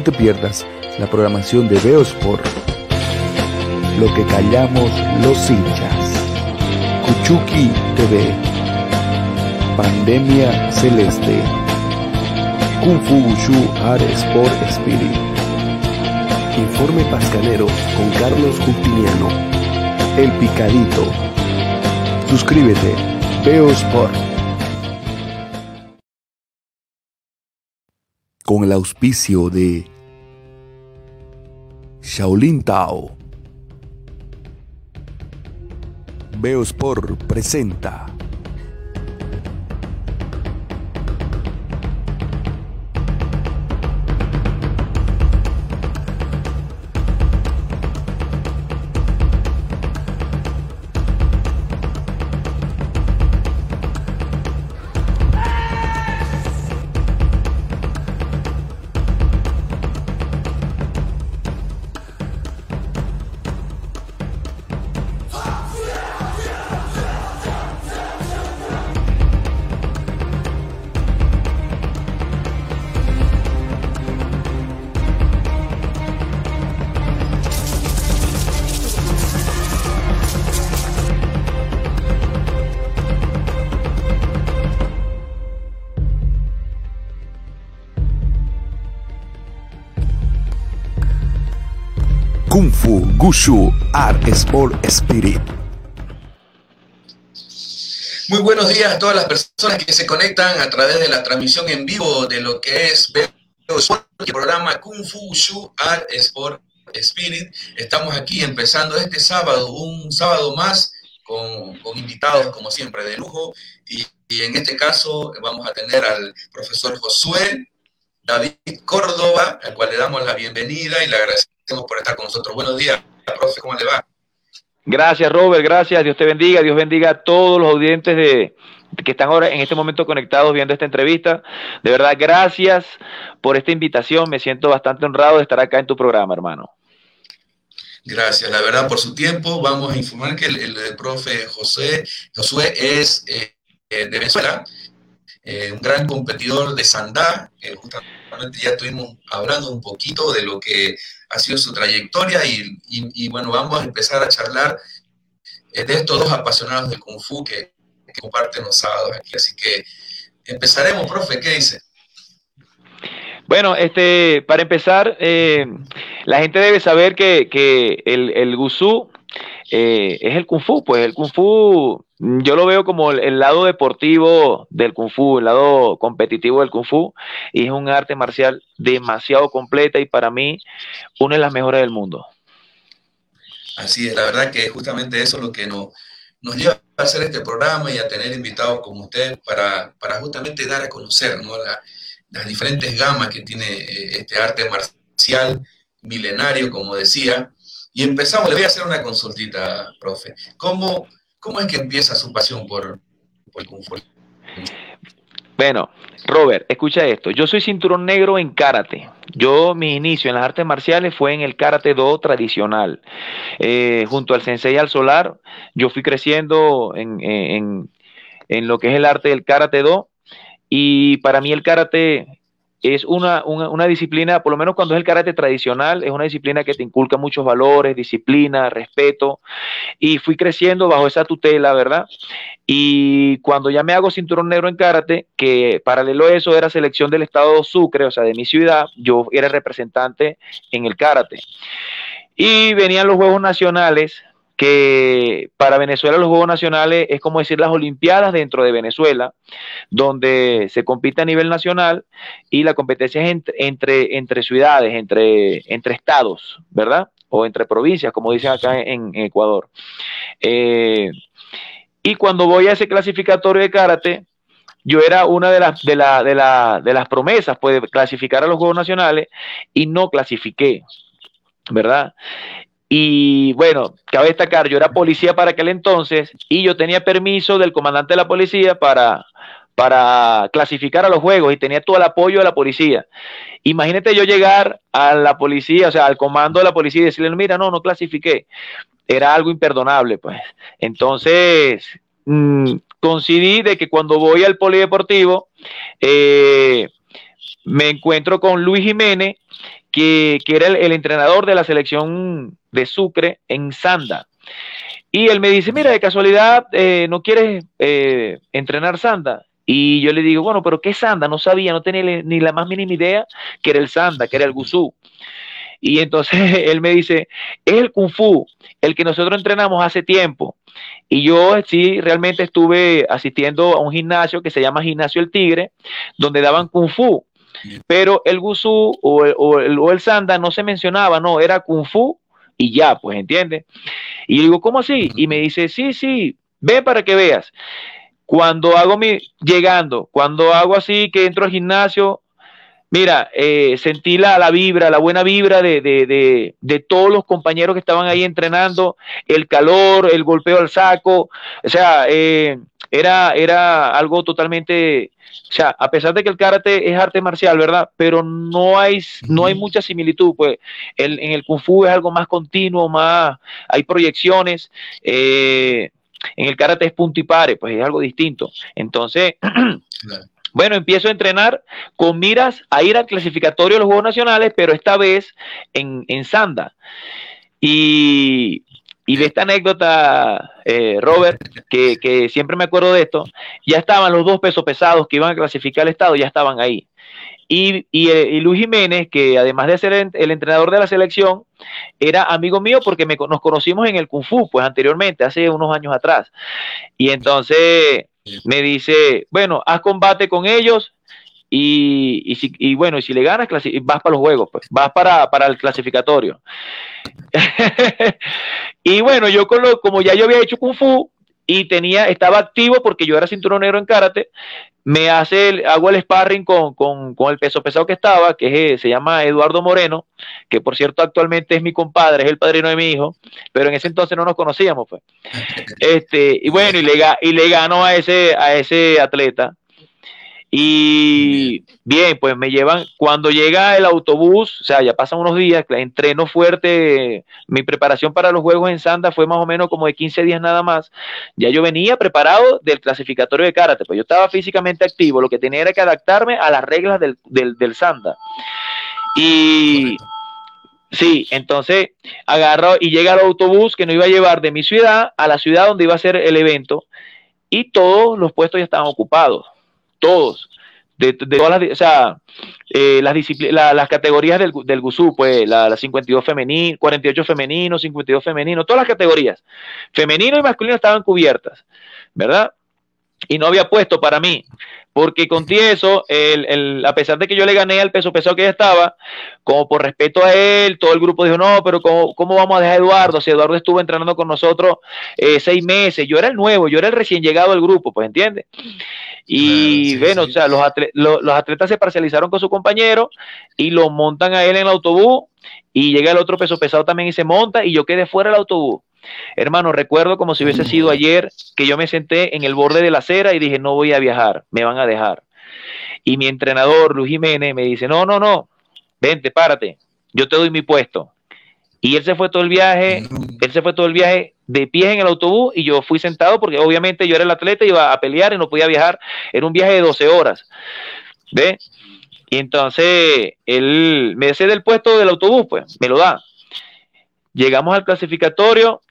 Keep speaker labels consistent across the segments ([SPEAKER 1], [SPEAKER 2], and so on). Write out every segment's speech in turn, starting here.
[SPEAKER 1] No te pierdas la programación de Beosport. Lo que callamos los hinchas. Kuchuki TV. Pandemia Celeste. Kung Fu Wushu Art Sport Spirit. Informe Pascanero con Carlos Justiniano. El Picadito. Suscríbete. Veo Con el auspicio de Shaolin Tao. Veo Sport presenta. Gushu Art Sport Spirit.
[SPEAKER 2] Muy buenos días a todas las personas que se conectan a través de la transmisión en vivo de lo que es el programa Kung Fu Gushu Art Sport Spirit. Estamos aquí empezando este sábado, un sábado más con, con invitados como siempre de lujo y, y en este caso vamos a tener al profesor Josué David Córdoba, al cual le damos la bienvenida y le agradecemos por estar con nosotros. Buenos días, profe, ¿cómo le va?
[SPEAKER 3] Gracias, Robert, gracias. Dios te bendiga, Dios bendiga a todos los audientes de, que están ahora en este momento conectados viendo esta entrevista. De verdad, gracias por esta invitación. Me siento bastante honrado de estar acá en tu programa, hermano.
[SPEAKER 2] Gracias, la verdad, por su tiempo. Vamos a informar que el, el, el profe José, Josué es eh, de Venezuela, eh, un gran competidor de Sandá. Eh, justamente ya estuvimos hablando un poquito de lo que ha sido su trayectoria y, bueno, vamos a empezar a charlar eh, de estos dos apasionados del Kung Fu que, comparten los sábados aquí. Así que empezaremos, profe, ¿qué dice?
[SPEAKER 3] Bueno, este, para empezar, eh, la gente debe saber que, que el, el Gusú es el Kung Fu, pues el Kung Fu yo lo veo como el, el, lado deportivo del Kung Fu, el lado competitivo del Kung Fu, y es un arte marcial demasiado completa y para mí una de las mejores del mundo.
[SPEAKER 2] Así es, la verdad que justamente eso es lo que nos, nos lleva a hacer este programa y a tener invitados como usted para, para justamente dar a conocer ¿no? La, las diferentes gamas que tiene eh, este arte marcial milenario, como decía. Y empezamos, le voy a hacer una consultita, profe. ¿Cómo, cómo es que empieza su pasión por, por el Kung?
[SPEAKER 3] Bueno, Robert, escucha esto. Yo soy cinturón negro en karate. Yo, mi inicio en las artes marciales fue en el karate do tradicional. Eh, junto al sensei al solar, yo fui creciendo en, en, en, lo que es el arte del karate do. Y para mí el karate es una, una, disciplina, por lo menos cuando es el karate tradicional, es una disciplina que te inculca muchos valores, disciplina, respeto, y fui creciendo bajo esa tutela, ¿verdad? Y cuando ya me hago cinturón negro en karate, que paralelo a eso era selección del estado de Sucre, o sea, de mi ciudad, yo era representante en el karate. Y venían los Juegos Nacionales, que para Venezuela los Juegos Nacionales es como decir las Olimpiadas dentro de Venezuela, donde se compite a nivel nacional y la competencia es entre, entre, entre ciudades, entre, entre estados, ¿verdad? O entre provincias, como dicen acá en, en Ecuador. Eh, y cuando voy a ese clasificatorio de karate, yo era una de las, de, la, de, la, de las promesas, pues, de clasificar a los Juegos Nacionales y no clasifiqué, ¿verdad? Y bueno, cabe destacar, yo era policía para aquel entonces y yo tenía permiso del comandante de la policía para, para clasificar a los juegos y tenía todo el apoyo de la policía. Imagínate yo llegar a la policía, o sea, al comando de la policía y decirle, mira, no, no clasifiqué. Era algo imperdonable, pues. Entonces, mmm, coincidí de que cuando voy al polideportivo, eh, me encuentro con Luis Jiménez que, era el, entrenador de la selección de Sucre en Sanda. Y él me dice, mira, de casualidad, eh, ¿no quieres eh, entrenar Sanda? Y yo le digo, bueno, pero ¿qué Sanda? No sabía, no tenía ni la más mínima idea que era el Sanda, que era el Gusú. Y entonces él me dice, es el Kung Fu, el que nosotros entrenamos hace tiempo. Y yo sí, realmente estuve asistiendo a un gimnasio que se llama Gimnasio El Tigre, donde daban Kung Fu. Pero el Gusú o el, o el Sanda no se mencionaba, no, era Kung Fu y ya, pues, ¿entiendes? Y digo, ¿cómo así? Y me dice, sí, sí, ve para que veas. Cuando hago mi, llegando, cuando hago así que entro al gimnasio, mira, eh, sentí la, la, vibra, la buena vibra de, de, de, todos los compañeros que estaban ahí entrenando, el calor, el golpeo al saco, o sea, eh, era, era algo totalmente, o sea, a pesar de que el karate es arte marcial, ¿verdad? Pero no hay, no hay mucha similitud, pues el, en el kung fu es algo más continuo, más, hay proyecciones, eh, en el karate es punto y pare, pues es algo distinto. Entonces, Bueno, empiezo a entrenar con miras a ir al clasificatorio de los Juegos Nacionales, pero esta vez en, en Sanda. Y, y de esta anécdota, eh, Robert, que, siempre me acuerdo de esto, ya estaban los dos pesos pesados que iban a clasificar el Estado, ya estaban ahí. Y, eh, Luis Jiménez, que además de ser el, entrenador de la selección, era amigo mío porque nos conocimos en el Kung Fu, pues anteriormente, hace unos años atrás. Y entonces me dice, bueno, haz combate con ellos y, y, si, y bueno, y si le ganas, vas para los juegos, pues, vas para, para el clasificatorio. y bueno, yo con lo, como ya yo había hecho Kung Fu y tenía, estaba activo porque yo era cinturón negro en karate, me hace el, hago el sparring con, con, con, el peso pesado que estaba, que se llama Eduardo Moreno, que por cierto actualmente es mi compadre, es el padrino de mi hijo, pero en ese entonces no nos conocíamos, pues. Este, y bueno, y le, y le gano a ese, a ese atleta. Y bien, pues me llevan, cuando llega el autobús, o sea, ya pasan unos días, entreno fuerte, mi preparación para los Juegos en Sanda fue más o menos como de 15 días nada más. Ya yo venía preparado del clasificatorio de karate, pues yo estaba físicamente activo, lo que tenía era que adaptarme a las reglas del, del, del Sanda. Y sí, entonces agarro y llega el autobús que nos iba a llevar de mi ciudad a la ciudad donde iba a ser el evento y todos los puestos ya estaban ocupados todos. De, todas las, o sea, eh, las, las categorías del, del GUSU, pues, la, 52 femenino, 48 femenino, 52 femenino, todas las categorías, femenino y masculino estaban cubiertas, ¿verdad? Y no había puesto para mí porque con eso, el, el, a pesar de que yo le gané al peso pesado que ya estaba, como por respeto a él, todo el grupo dijo, no, pero ¿cómo, cómo vamos a dejar a Eduardo? Si Eduardo estuvo entrenando con nosotros eh, seis meses, yo era el nuevo, yo era el recién llegado al grupo, pues entiendes. Y bueno, o sea, los, los, atletas se parcializaron con su compañero y lo montan a él en el autobús y llega el otro peso pesado también y se monta y yo quedé fuera del autobús. Hermano, recuerdo como si hubiese sido ayer que yo me senté en el borde de la acera y dije, no voy a viajar, me van a dejar. Y mi entrenador, Luis Jiménez, me dice, no, no, no, vente, párate, yo te doy mi puesto. Y él se fue todo el viaje, él se fue todo el viaje de pie en el autobús y yo fui sentado porque obviamente yo era el atleta, iba a pelear y no podía viajar. Era un viaje de 12 horas. ¿Ve? Y entonces él me cede el puesto del autobús, pues me lo da. Llegamos al clasificatorio,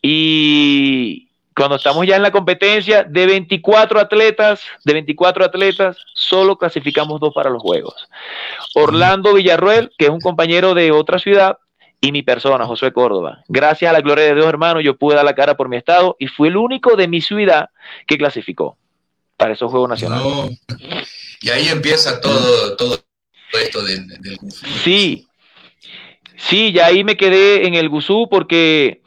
[SPEAKER 3] y cuando estamos ya en la competencia, de 24 atletas, de 24 atletas, solo clasificamos dos para los Juegos. Orlando Villarruel, que es un compañero de otra ciudad, y mi persona, José Córdoba. Gracias a la gloria de Dios, hermano, yo pude dar la cara por mi estado y fui el único de mi ciudad que clasificó para esos Juegos Nacionales.
[SPEAKER 2] Y ahí empieza todo, todo esto del,
[SPEAKER 3] Sí, sí, ya ahí me quedé en el Gusú porque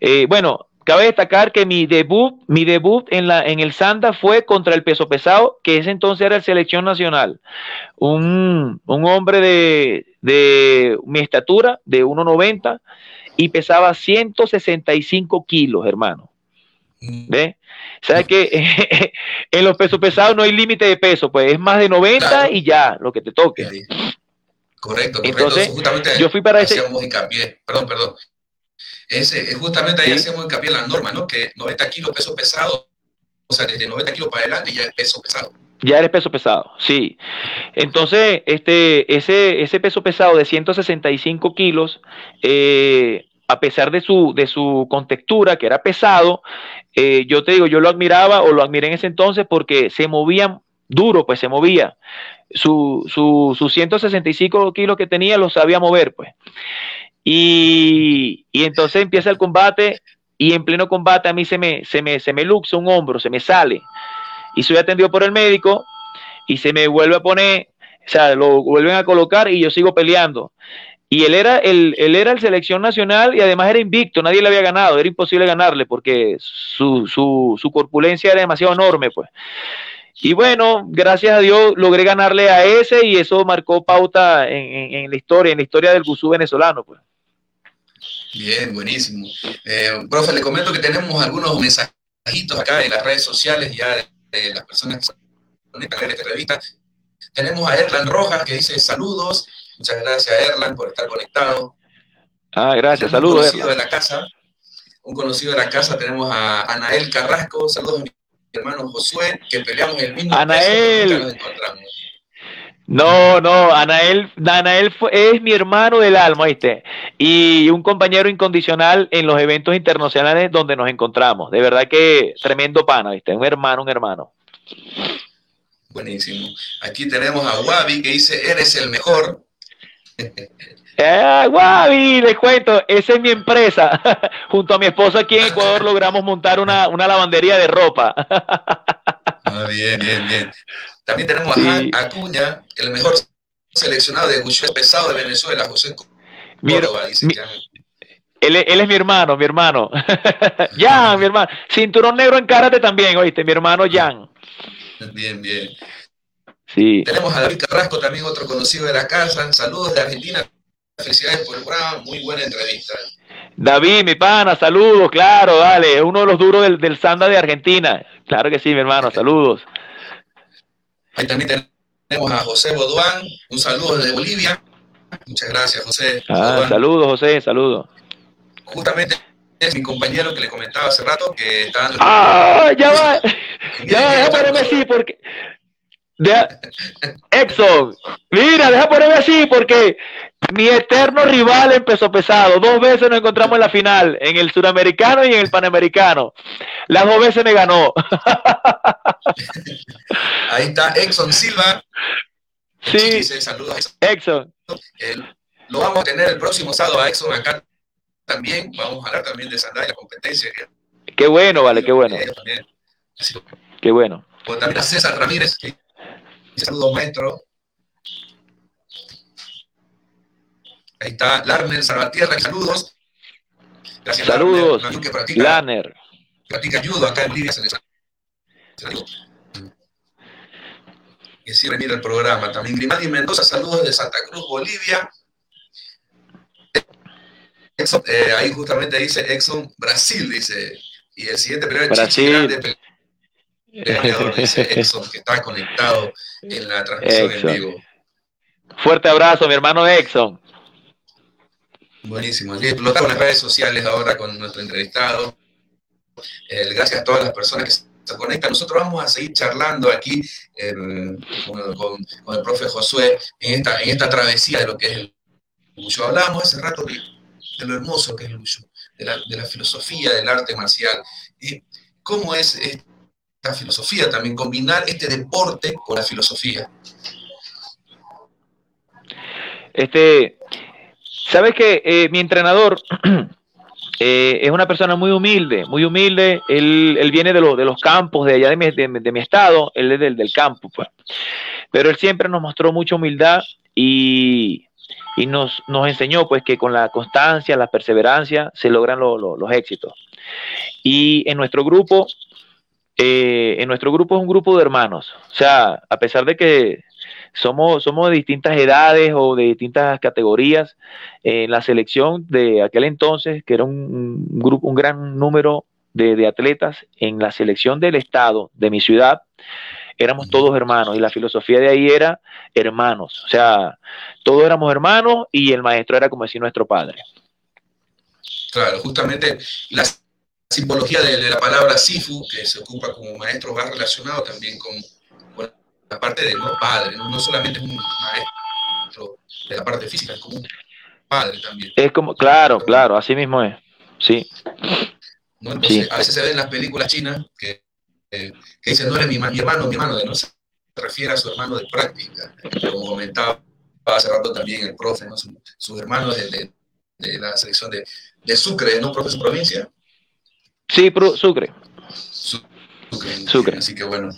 [SPEAKER 3] eh, bueno, cabe destacar que mi debut, mi debut en, la, en el Sanda fue contra el peso pesado, que ese entonces era el selección nacional. Un, hombre de, de mi estatura, de 1,90, y pesaba 165 kilos, hermano. Mm. ¿Ve? ¿Sabes que en los pesos pesados no hay límite de peso? Pues es más de 90 y ya, lo que te toque.
[SPEAKER 2] Correcto, correcto.
[SPEAKER 3] Entonces, yo fui para ese.
[SPEAKER 2] Perdón, perdón. Ese, justamente ahí hacemos hincapié en la norma, ¿no? Que 90 kilos peso pesado, o sea, desde 90 kilos para adelante ya es peso pesado.
[SPEAKER 3] Ya eres peso pesado, sí. Entonces, este, ese, ese peso pesado de 165 kilos, eh, a pesar de su, de su contextura, que era pesado, eh, yo te digo, yo lo admiraba o lo admiré en ese entonces porque se movía duro, pues se movía. Su, su, sus 165 kilos que tenía los sabía mover, pues. Y, entonces empieza el combate y en pleno combate a mí se me, se me, se me luxa un hombro, se me sale y soy atendido por el médico y se me vuelve a poner, o sea, lo vuelven a colocar y yo sigo peleando. Y él era el, él era el selección nacional y además era invicto, nadie le había ganado, era imposible ganarle porque su, su, su corpulencia era demasiado enorme, pues. Y bueno, gracias a Dios logré ganarle a ese y eso marcó pauta en, en, la historia, en la historia del gusú venezolano, pues.
[SPEAKER 2] Bien, buenísimo. Eh, profe, le comento que tenemos algunos mensajitos acá en las redes sociales ya de las personas que conectan a esta revista. Tenemos a Erlan Rojas que dice saludos. Muchas gracias, Erlan, por estar conectado.
[SPEAKER 3] Ah, gracias, saludos.
[SPEAKER 2] Un conocido de la casa. Un conocido de la casa tenemos a Anael Carrasco. Saludos a mi hermano Josué, que peleamos el mismo
[SPEAKER 3] Anael. Nos encontramos. No, no, Anael, Anael es mi hermano del alma, ¿viste? Y un compañero incondicional en los eventos internacionales donde nos encontramos. De verdad que tremendo pana, ¿viste? Un hermano, un hermano.
[SPEAKER 2] Buenísimo. Aquí tenemos a Wabi que dice, eres el mejor.
[SPEAKER 3] Eh, Wabi, les cuento, esa es mi empresa. Junto a mi esposa aquí en Ecuador logramos montar una, una lavandería de ropa.
[SPEAKER 2] bien, bien, bien. También tenemos a Acuña, el mejor seleccionado de Gushué pesado de Venezuela, José Córdoba, dice
[SPEAKER 3] él, él, es mi hermano, mi hermano. Jan, mi hermano. Cinturón negro en karate también, oíste, mi hermano Jan.
[SPEAKER 2] Bien, bien.
[SPEAKER 3] Sí.
[SPEAKER 2] Tenemos a David Carrasco, también otro conocido de la casa. Saludos de Argentina. Felicidades por el programa, muy buena entrevista.
[SPEAKER 3] David, mi pana, saludos, claro, dale, uno de los duros del, del Sanda de Argentina. Claro que sí, mi hermano, saludos.
[SPEAKER 2] Ahí también tenemos a José Boduán. Un saludo desde Bolivia. Muchas gracias, José.
[SPEAKER 3] Ah, saludos, José, saludos.
[SPEAKER 2] Justamente es mi compañero que le comentaba hace rato que está dando.
[SPEAKER 3] ¡Ah! Ya va. Ya va, así porque. Exxon, mira, deja ponerme así porque mi eterno rival en peso pesado, dos veces nos encontramos en la final, en el suramericano y en el panamericano. Las dos veces me ganó.
[SPEAKER 2] Ahí está Exxon Silva.
[SPEAKER 3] Sí, saludos Exxon.
[SPEAKER 2] lo vamos a tener el próximo sábado a Exxon acá también. Vamos a hablar también de Sandai, la competencia.
[SPEAKER 3] Qué bueno, vale, qué bueno. Qué bueno.
[SPEAKER 2] también a César Ramírez. Saludos, maestro. Ahí está Larner Salvatierra, saludos.
[SPEAKER 3] Gracias, saludos, Larner. Que practica, Larner.
[SPEAKER 2] Practica judo acá en Bolivia. Se que siempre mira el programa. También Grimaldi Mendoza, saludos de Santa Cruz, Bolivia. Exxon, eh, ahí justamente dice Exxon Brasil, dice. Y el siguiente periodo es
[SPEAKER 3] Brasil.
[SPEAKER 2] Dice Exxon, que está conectado en la transmisión Exxon. en vivo.
[SPEAKER 3] Fuerte abrazo, mi hermano Exxon.
[SPEAKER 2] Buenísimo. Explotamos las redes sociales ahora con nuestro entrevistado. Eh, gracias a todas las personas que se conectan. Nosotros vamos a seguir charlando aquí eh, con, con, el profe Josué en esta, en esta travesía de lo que es el Wushu. Hablábamos hace rato de, de, lo hermoso que es el Wushu, de la, de la filosofía del arte marcial. y ¿Cómo es esta filosofía también? Combinar este deporte con la filosofía.
[SPEAKER 3] Este, Sabes que eh, mi entrenador eh, es una persona muy humilde, muy humilde. Él, él viene de, de los campos de allá de mi, de, mi estado, él es del, del campo, pues. Pero él siempre nos mostró mucha humildad y, y nos, nos, enseñó pues que con la constancia, la perseverancia se logran lo, lo, los éxitos. Y en nuestro grupo, eh, en nuestro grupo es un grupo de hermanos. O sea, a pesar de que somos, somos de distintas edades o de distintas categorías. En la selección de aquel entonces, que era un, grupo, un gran número de, de, atletas, en la selección del estado de mi ciudad, éramos todos hermanos y la filosofía de ahí era hermanos. O sea, todos éramos hermanos y el maestro era como decir nuestro padre.
[SPEAKER 2] Claro, justamente la simbología de, de la palabra Sifu, que se ocupa como maestro, va relacionado también con parte de ¿no? padre, ¿no? solamente un maestro de la parte física, es como un padre también.
[SPEAKER 3] Es como, claro, claro, así mismo es, sí.
[SPEAKER 2] Entonces, a veces se ve en las películas chinas que, que dicen, no eres mi, mi hermano, mi hermano, de no se refiere a su hermano de práctica, como comentaba hace rato también el profe, ¿no? su, hermano de, de, la selección de, de Sucre, ¿no? Profe, su provincia.
[SPEAKER 3] Sí, Sucre.
[SPEAKER 2] Sucre. Así que bueno.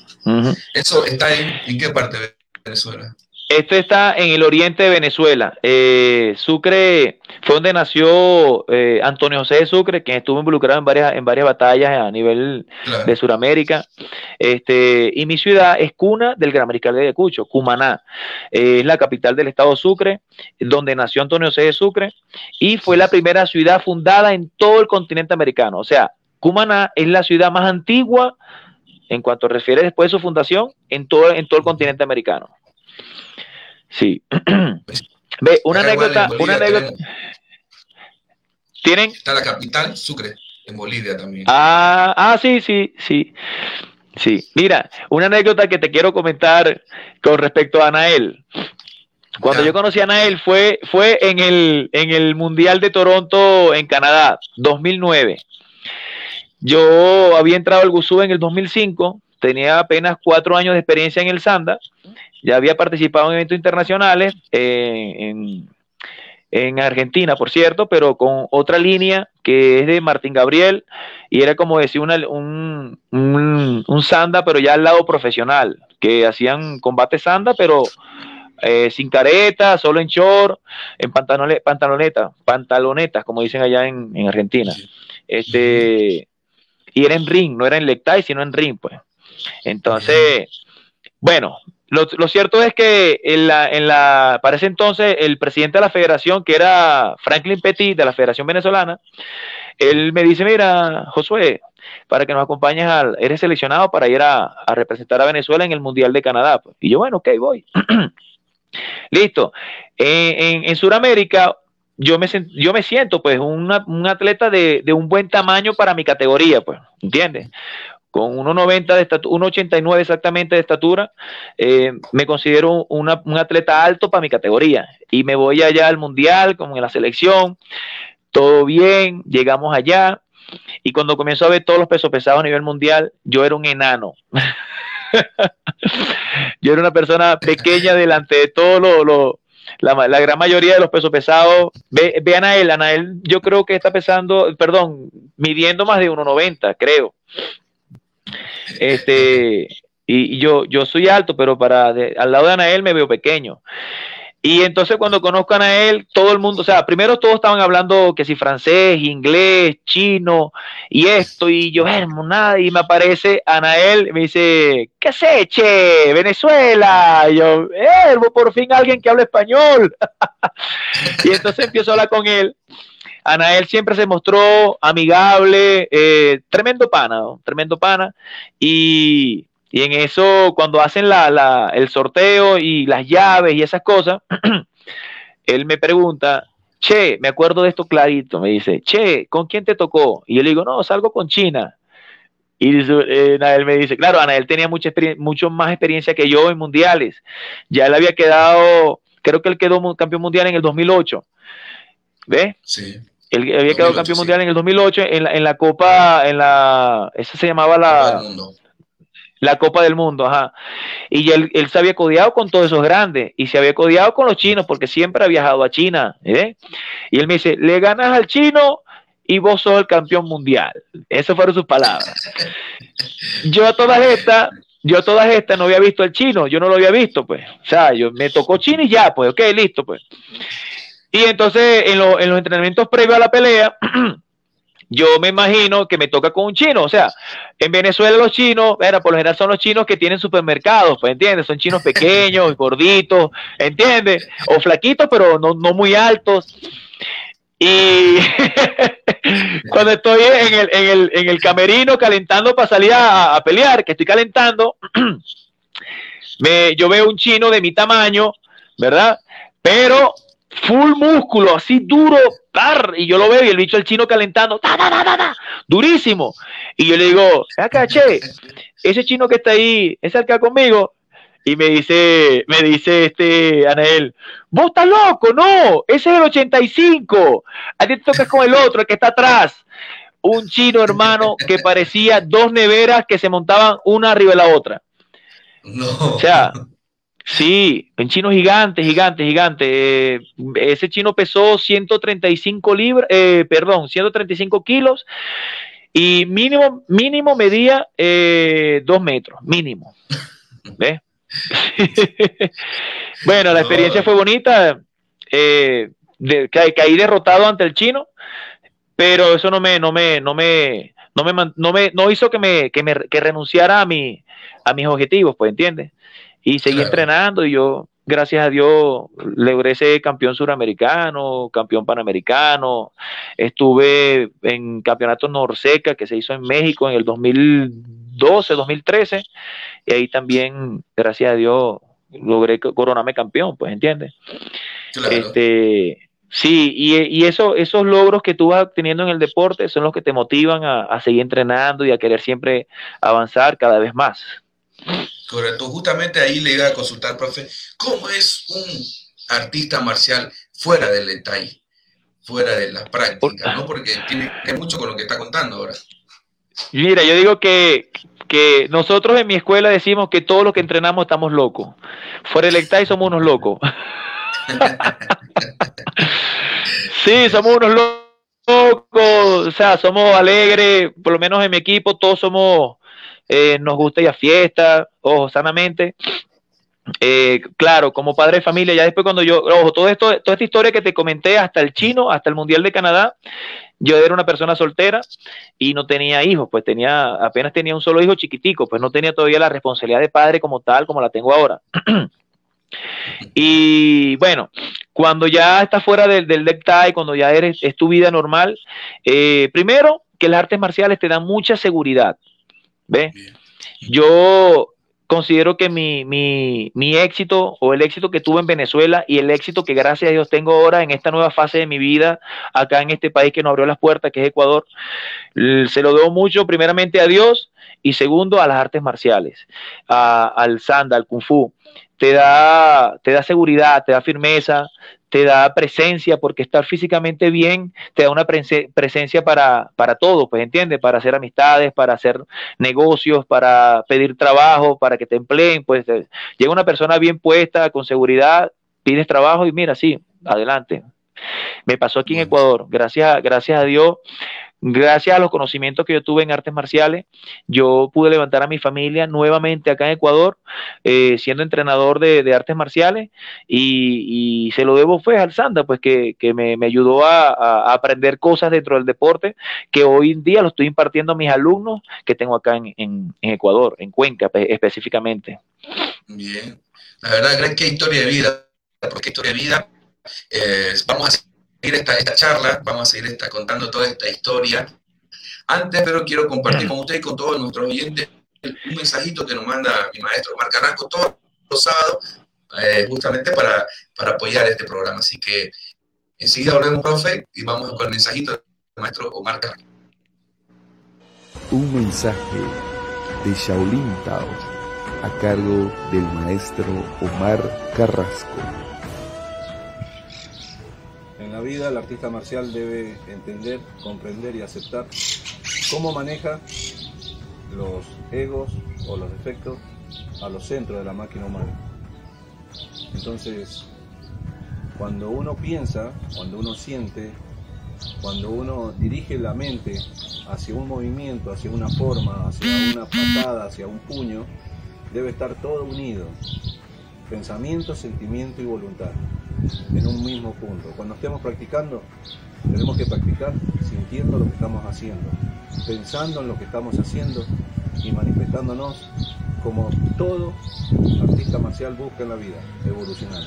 [SPEAKER 2] ¿Eso está en, en qué parte de Venezuela?
[SPEAKER 3] Esto está en el oriente de Venezuela. Eh, Sucre fue donde nació eh, Antonio José de Sucre, quien estuvo involucrado en varias, en varias batallas a nivel de Sudamérica. Este, y mi ciudad es cuna del Gran Mariscal de Ayacucho, Cumaná. Eh, es la capital del estado Sucre, donde nació Antonio José de Sucre, y fue la primera ciudad fundada en todo el continente americano. O sea, Cumaná es la ciudad más antigua en cuanto refiere después de su fundación en todo, en todo el continente americano. Sí. Ve, una anécdota, una anécdota. ¿Tienen?
[SPEAKER 2] Está la capital, Sucre, en Bolivia también.
[SPEAKER 3] Ah, ah, sí, sí, sí. Sí. Mira, una anécdota que te quiero comentar con respecto a Anael. Cuando yo conocí a Anael fue, fue en, el, en el Mundial de Toronto en Canadá, 2009. Yo había entrado al Gusú en el 2005, tenía apenas cuatro años de experiencia en el Sanda ya había participado en eventos internacionales eh, en, Argentina, por cierto, pero con otra línea que es de Martín Gabriel y era como decir un, un, sanda, pero ya al lado profesional, que hacían combate sanda, pero eh, sin careta, solo en short, en pantaloneta, pantalonetas, como dicen allá en, Argentina. Este, y era en ring, no era en lectai, sino en ring, pues. Entonces, bueno, lo, cierto es que en la, en la, para ese entonces el presidente de la federación, que era Franklin Petit de la Federación Venezolana, él me dice, mira, Josué, para que nos acompañes, al, eres seleccionado para ir a, representar a Venezuela en el Mundial de Canadá. Pues. Y yo, bueno, ok, voy. Listo. En, en, Sudamérica, yo me, yo me siento pues un atleta de, de, un buen tamaño para mi categoría, pues, ¿entiendes? con 1,90 de estatura, 1,89 exactamente de estatura, eh, me considero un atleta alto para mi categoría. Y me voy allá al mundial, como en la selección, todo bien, llegamos allá. Y cuando comienzo a ver todos los pesos pesados a nivel mundial, yo era un enano. yo era una persona pequeña delante de todo lo, la, la, gran mayoría de los pesos pesados. Ve, vean a él, Anael, yo creo que está pesando, perdón, midiendo más de 1,90, creo. Este, y yo, yo soy alto, pero para al lado de Anael me veo pequeño. Y entonces cuando conozco a Anael, todo el mundo, o sea, primero todos estaban hablando que si francés, inglés, chino y esto, y yo, hermano, nada, y me aparece Anael, me dice, ¿qué sé, che? Venezuela. Y yo, hermo, por fin alguien que habla español. y entonces empiezo a hablar con él Anael siempre se mostró amigable, eh, tremendo pana, tremendo pana. Y, en eso, cuando hacen la, el sorteo y las llaves y esas cosas, él me pregunta, che, me acuerdo de esto clarito, me dice, che, ¿con quién te tocó? Y yo le digo, no, salgo con China. Y eh, Anael me dice, claro, Anael tenía mucha mucho más experiencia que yo en mundiales. Ya él había quedado, creo que él quedó campeón mundial en el 2008. ¿Ves? Sí. Él había quedado campeón mundial en el 2008 en la, en la Copa, en la, esa se llamaba la, la Copa del Mundo, ajá. Y él, él, se había codiado con todos esos grandes y se había codiado con los chinos porque siempre ha viajado a China. ¿eh? Y él me dice, le ganas al chino y vos sos el campeón mundial. Esas fueron sus palabras. Yo a todas estas, yo a todas estas no había visto al chino, yo no lo había visto, pues. O sea, yo me tocó chino y ya, pues, ok, listo, pues. Y entonces en, los entrenamientos previos a la pelea, yo me imagino que me toca con un chino. O sea, en Venezuela los chinos, era, por lo general son los chinos que tienen supermercados, pues entiendes, son chinos pequeños, gorditos, ¿entiendes? O flaquitos, pero no, muy altos. Y cuando estoy en el, en, el, en el, camerino calentando para salir a, a pelear, que estoy calentando, me, yo veo un chino de mi tamaño, ¿verdad? Pero full músculo, así duro, tar, y yo lo veo y el bicho el chino calentando, durísimo. Y yo le digo, acá, che, ese chino que está ahí, es el que conmigo. y me dice, me dice este Anael, vos estás loco, no, ese es el 85, a ti te tocas con el otro, el que está atrás. Un chino, hermano, que parecía dos neveras que se montaban una arriba de la otra.
[SPEAKER 2] No.
[SPEAKER 3] O sea, sí, un chino gigante, gigante, gigante. Eh, ese chino pesó 135 libras, eh, perdón, 135 kilos y mínimo, mínimo medía eh, dos metros, mínimo. ¿Ves? bueno, la experiencia fue bonita. Eh, caí derrotado ante el chino, pero eso no me, no me, no me, no me, no me, no hizo que me, que me que renunciara a mi, a mis objetivos, pues, ¿entiendes? Y seguí entrenando y yo, gracias a Dios, logré ser campeón suramericano, campeón panamericano. Estuve en campeonato Norseca que se hizo en México en el 2012, 2013 y ahí también, gracias a Dios, logré coronarme campeón, pues, ¿entiendes? Este, sí, y, eso, esos logros que tú vas teniendo en el deporte son los que te motivan a, seguir entrenando y a querer siempre avanzar cada vez más.
[SPEAKER 2] Correcto, justamente ahí le iba a consultar, profe, ¿cómo es un artista marcial fuera del detalle, fuera de la práctica, ¿no? Porque tiene mucho con lo que está contando ahora.
[SPEAKER 3] Mira, yo digo que, que nosotros en mi escuela decimos que todos los que entrenamos estamos locos. Fuera del somos unos locos. sí, somos unos locos, o sea, somos alegres, por lo menos en mi equipo todos somos, eh, nos gusta ir a fiesta, ojo, sanamente. Eh, claro, como padre de familia, ya después cuando yo, ojo, todo esto, toda esta historia que te comenté, hasta el chino, hasta el Mundial de Canadá, yo era una persona soltera y no tenía hijos, pues tenía, apenas tenía un solo hijo chiquitico, pues no tenía todavía la responsabilidad de padre como tal, como la tengo ahora. y bueno, cuando ya estás fuera del, del cuando ya eres, es tu vida normal, eh, primero que las artes marciales te dan mucha seguridad. ¿Ves? Yo considero que mi, mi, mi, éxito o el éxito que tuve en Venezuela y el éxito que gracias a Dios tengo ahora en esta nueva fase de mi vida acá en este país que nos abrió las puertas, que es Ecuador, se lo debo mucho primeramente a Dios y segundo a las artes marciales, al sanda, al kung fu. Te da, te da seguridad, te da firmeza, te da presencia, porque estar físicamente bien te da una presencia para, para todo, pues entiendes, para hacer amistades, para hacer negocios, para pedir trabajo, para que te empleen, pues llega una persona bien puesta, con seguridad, pides trabajo y mira, sí, adelante. Me pasó aquí en Ecuador, gracias, gracias a Dios, Gracias a los conocimientos que yo tuve en artes marciales, yo pude levantar a mi familia nuevamente acá en Ecuador, eh, siendo entrenador de, artes marciales, y, se lo debo fue al Sanda, pues que, me, ayudó a, aprender cosas dentro del deporte que hoy en día lo estoy impartiendo a mis alumnos que tengo acá en, Ecuador, en Cuenca específicamente.
[SPEAKER 2] Bien, la verdad, gran que historia de vida, porque historia de vida, eh, vamos a esta, esta charla, vamos a seguir esta, contando toda esta historia. Antes, pero quiero compartir con ustedes y con todos nuestros oyentes un mensajito que nos manda mi maestro Omar Carrasco todos los sábados, eh, justamente para, para apoyar este programa. Así que enseguida volvemos, profe, y vamos con el mensajito del maestro Omar Carrasco.
[SPEAKER 1] Un mensaje de Shaolin Tao a cargo del maestro Omar Carrasco
[SPEAKER 4] la vida el artista marcial debe entender, comprender y aceptar cómo maneja los egos o los defectos a los centros de la máquina humana. Entonces, cuando uno piensa, cuando uno siente, cuando uno dirige la mente hacia un movimiento, hacia una forma, hacia una patada, hacia un puño, debe estar todo unido. Pensamiento, sentimiento y voluntad en un mismo punto. Cuando estemos practicando, tenemos que practicar sintiendo lo que estamos haciendo, pensando en lo que estamos haciendo y manifestándonos como todo artista marcial busca en la vida, evolucionar.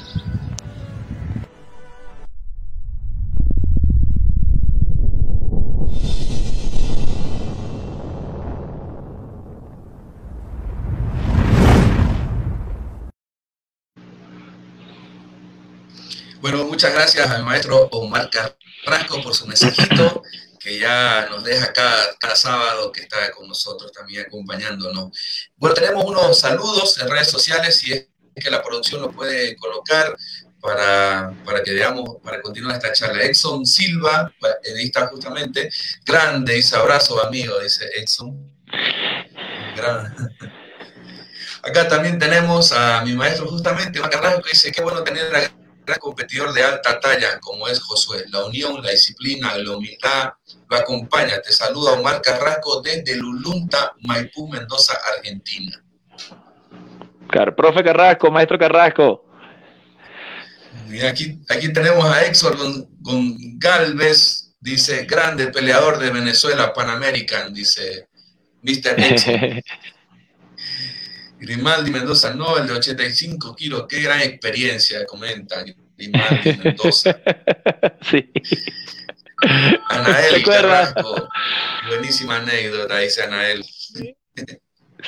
[SPEAKER 2] Bueno, muchas gracias al maestro Omar Carrasco por su mensajito. que ya nos deja cada, cada sábado, que está con nosotros también acompañándonos. Bueno, tenemos unos saludos en redes sociales, si es que la producción lo puede colocar para, para que veamos, para continuar esta charla. Exxon Silva, está justamente, grande, dice abrazo amigo, dice Exxon. Acá también tenemos a mi maestro justamente, Macarrasco, que dice, qué bueno tener a gran competidor de alta talla como es Josué. La unión, la disciplina, la humildad lo acompaña. Te saluda Omar Carrasco desde Lulunta, Maipú, Mendoza, Argentina.
[SPEAKER 3] profe Carrasco, maestro Carrasco.
[SPEAKER 2] Y aquí, aquí tenemos a Exor con, Galvez, dice, grande peleador de Venezuela, Pan American, dice Mr. Exor. Grimaldi Mendoza, no, el de 85 kilos, qué gran experiencia, comenta Grimaldi Mendoza. Sí. Anael Carrasco, buenísima anécdota, dice Anael.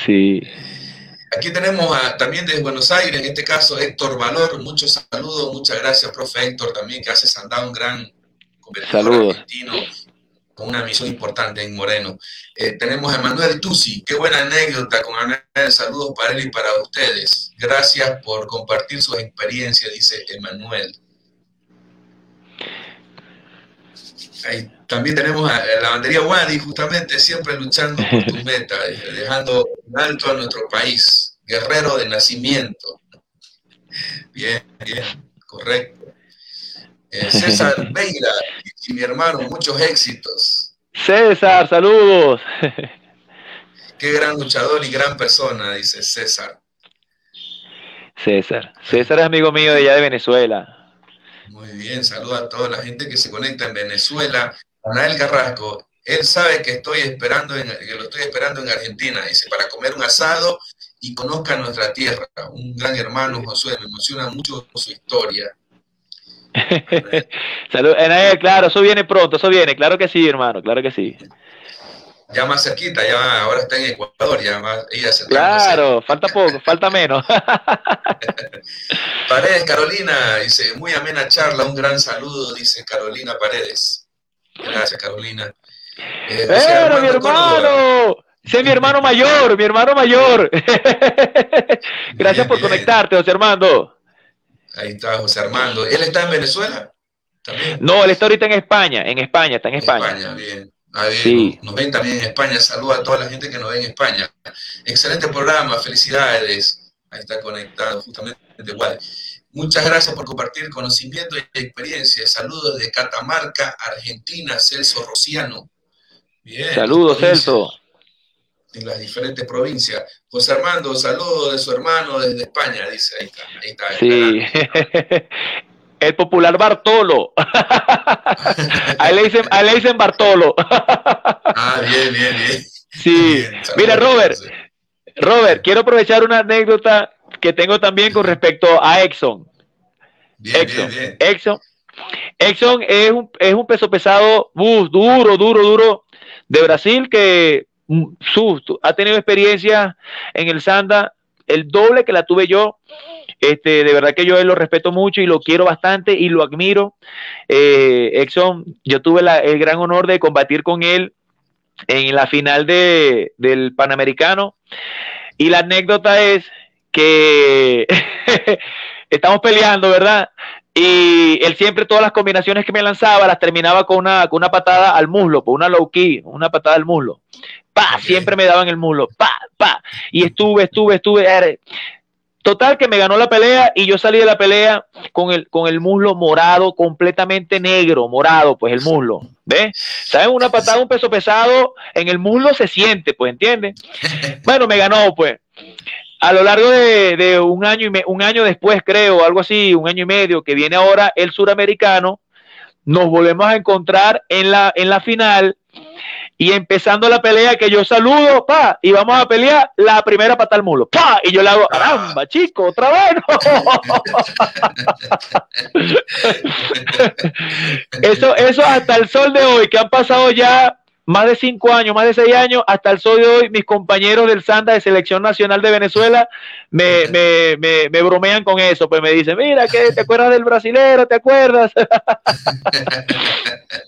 [SPEAKER 3] Sí.
[SPEAKER 2] Aquí tenemos también desde Buenos Aires, en este caso Héctor Valor, muchos saludos, muchas gracias, profe Héctor, también que hace Sandá un gran
[SPEAKER 3] competidor argentino
[SPEAKER 2] con una misión importante en Moreno. Eh, tenemos a Emanuel Tusi, qué buena anécdota con Emanuel, saludos para él y para ustedes. Gracias por compartir su experiencia, dice Emanuel. también tenemos a la bandería Wadi, justamente siempre luchando por tu meta, dejando alto a nuestro país, guerrero de nacimiento. Bien, bien, correcto. Eh, César Veira y mi hermano, muchos éxitos.
[SPEAKER 3] César, saludos.
[SPEAKER 2] Qué gran luchador y gran persona, dice César.
[SPEAKER 3] César. César es amigo mío de allá de Venezuela.
[SPEAKER 2] Muy bien, saluda a toda la gente que se conecta en Venezuela. Anael Carrasco, él sabe que estoy esperando en, que lo estoy esperando en Argentina, dice, para comer un asado y conozca nuestra tierra. Un gran hermano, Josué, me emociona mucho su historia.
[SPEAKER 3] Salud, claro, eso viene pronto, eso viene, claro que sí, hermano, claro que sí.
[SPEAKER 2] Ya más cerquita, ya ahora está en Ecuador, ya más ella
[SPEAKER 3] Claro, falta poco, falta menos.
[SPEAKER 2] Paredes, Carolina, dice, muy amena charla, un gran saludo, dice Carolina Paredes. Gracias, Carolina.
[SPEAKER 3] Eh, mi hermano! Mi hermano mayor, mi hermano mayor. Gracias por conectarte, José Armando.
[SPEAKER 2] Ahí está José Armando. ¿Él está en Venezuela?
[SPEAKER 3] No, él está ahorita en España, en España, está en España.
[SPEAKER 2] España, bien. Ah, sí. Nos ven también en España. Saluda a toda la gente que nos ve en España. Excelente programa, felicidades. Ahí está conectado justamente igual. Muchas gracias por compartir conocimiento y experiencia. Saludos de Catamarca, Argentina, Celso Rociano.
[SPEAKER 3] Bien. Saludos, Celso
[SPEAKER 2] en las diferentes provincias. José Armando, saludo de su hermano desde España, dice, ahí está, ahí está.
[SPEAKER 3] Sí. El popular Bartolo. ahí, le dicen, ahí le dicen Bartolo.
[SPEAKER 2] ah, bien, bien, bien.
[SPEAKER 3] Sí. Mira, Robert, Robert, quiero aprovechar una anécdota que tengo también con respecto a Exxon.
[SPEAKER 2] Bien, Exxon. Bien, bien.
[SPEAKER 3] Exxon. Exxon es un, es un peso pesado bus, duro, duro, duro de Brasil que susto. Ha tenido experiencia en el Sanda, el doble que la tuve yo. Este, de verdad que yo lo respeto mucho y lo quiero bastante y lo admiro. Eh, Exxon, yo tuve el gran honor de combatir con él en la final de, del Panamericano. Y la anécdota es que estamos peleando, ¿verdad? Y él siempre, todas las combinaciones que me lanzaba, las terminaba con una, con una patada al muslo, con una low key, una patada al muslo pa, siempre me daban el muslo, pa, pa, y estuve, estuve, estuve. Total que me ganó la pelea y yo salí de la pelea con el, con el muslo morado, completamente negro, morado, pues el muslo. ¿Ves? ¿Saben? Una patada, un peso pesado en el muslo se siente, pues, ¿entiendes? Bueno, me ganó, pues. A lo largo de, un año y un año después, creo, algo así, un año y medio, que viene ahora el suramericano, nos volvemos a encontrar en la, en la final y empezando la pelea que yo saludo, pa, y vamos a pelear la primera pata al mulo, pa, y yo le hago, caramba, chico, otra vez. eso, eso hasta el sol de hoy, que han pasado ya más de cinco años, más de seis años, hasta el sol de hoy, mis compañeros del Santa de Selección Nacional de Venezuela me, me, me, me bromean con eso, pues me dicen, mira, que te acuerdas del brasilero, ¿te acuerdas?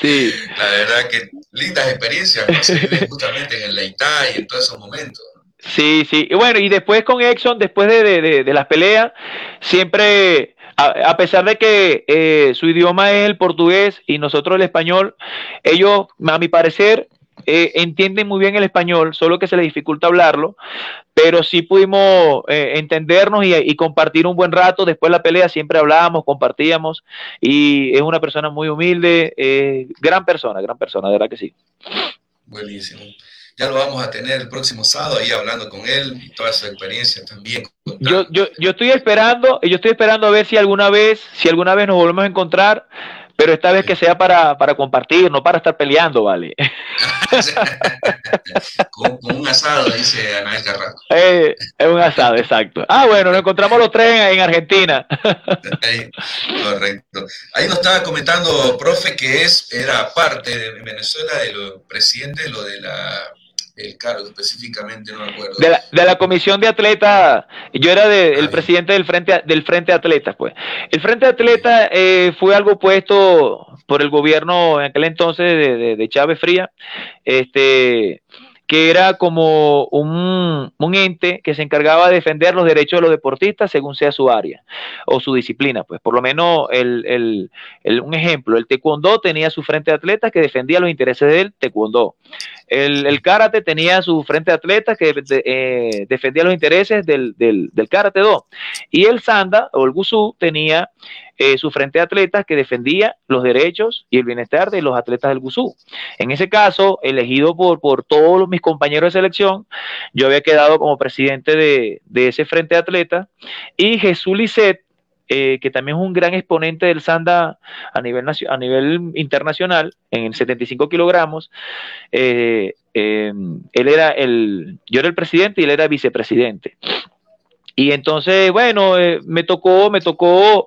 [SPEAKER 2] sí. La verdad que lindas experiencias ¿no? se viven justamente en el Leitá y en todos esos momentos.
[SPEAKER 3] Sí, sí. Y bueno, y después con Exxon, después de, las peleas, siempre, a, pesar de que eh, su idioma es el portugués y nosotros el español, ellos, a mi parecer, eh, entienden muy bien el español, solo que se les dificulta hablarlo, pero sí pudimos eh, entendernos y, compartir un buen rato. Después de la pelea siempre hablábamos, compartíamos y es una persona muy humilde, eh, gran persona, gran persona, de verdad que sí.
[SPEAKER 2] Buenísimo. Ya lo vamos a tener el próximo sábado ahí hablando con él y toda su experiencia también.
[SPEAKER 3] Yo, yo, yo estoy esperando, yo estoy esperando a ver si alguna vez, si alguna vez nos volvemos a encontrar pero esta vez que sea para, para compartir, no para estar peleando, ¿vale?
[SPEAKER 2] con, un asado, dice Anael Carrasco.
[SPEAKER 3] Eh, es un asado, exacto. Ah, bueno, nos encontramos los tres en Argentina.
[SPEAKER 2] correcto. Ahí nos estaba comentando, profe, que es era parte de Venezuela de los presidentes, lo de la el cargo específicamente, no me acuerdo.
[SPEAKER 3] De la, de la comisión de atletas, yo era de, el presidente del Frente del Frente Atletas, pues. El Frente de Atletas eh, fue algo puesto por el gobierno en aquel entonces de, de, de Chávez Fría, este que era como un, ente que se encargaba de defender los derechos de los deportistas según sea su área o su disciplina. Pues por lo menos el, un ejemplo, el taekwondo tenía su frente de atletas que defendía los intereses del taekwondo. El, el karate tenía su frente de atletas que eh, defendía los intereses del, del, karate do. Y el sanda o el gusú tenía eh, su frente de atletas que defendía los derechos y el bienestar de los atletas del Gusú. En ese caso, elegido por, por todos mis compañeros de selección, yo había quedado como presidente de, ese frente de atletas y Jesús Lisset, eh, que también es un gran exponente del Sanda a nivel, a nivel internacional, en 75 kilogramos. Eh, él era el, yo era el presidente y él era vicepresidente. Y entonces, bueno, eh, me tocó, me tocó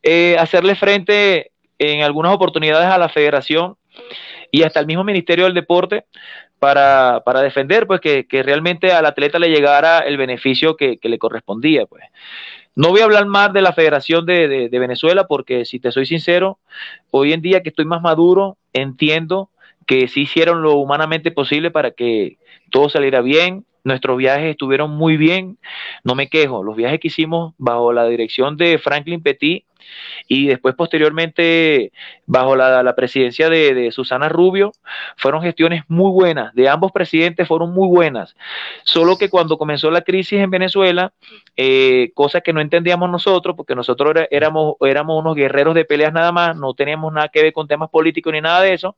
[SPEAKER 3] eh, hacerle frente en algunas oportunidades a la federación y hasta el mismo Ministerio del Deporte para, para defender pues que, realmente al atleta le llegara el beneficio que, le correspondía. Pues. No voy a hablar más de la Federación de, de, de Venezuela porque si te soy sincero, hoy en día que estoy más maduro, entiendo que sí hicieron lo humanamente posible para que todo saliera bien, Nuestros viajes estuvieron muy bien, no me quejo. Los viajes que hicimos bajo la dirección de Franklin Petit y después posteriormente bajo la, presidencia de, Susana Rubio, fueron gestiones muy buenas, de ambos presidentes fueron muy buenas. Solo que cuando comenzó la crisis en Venezuela, eh, cosa que no entendíamos nosotros, porque nosotros éramos, éramos unos guerreros de peleas nada más, no teníamos nada que ver con temas políticos ni nada de eso,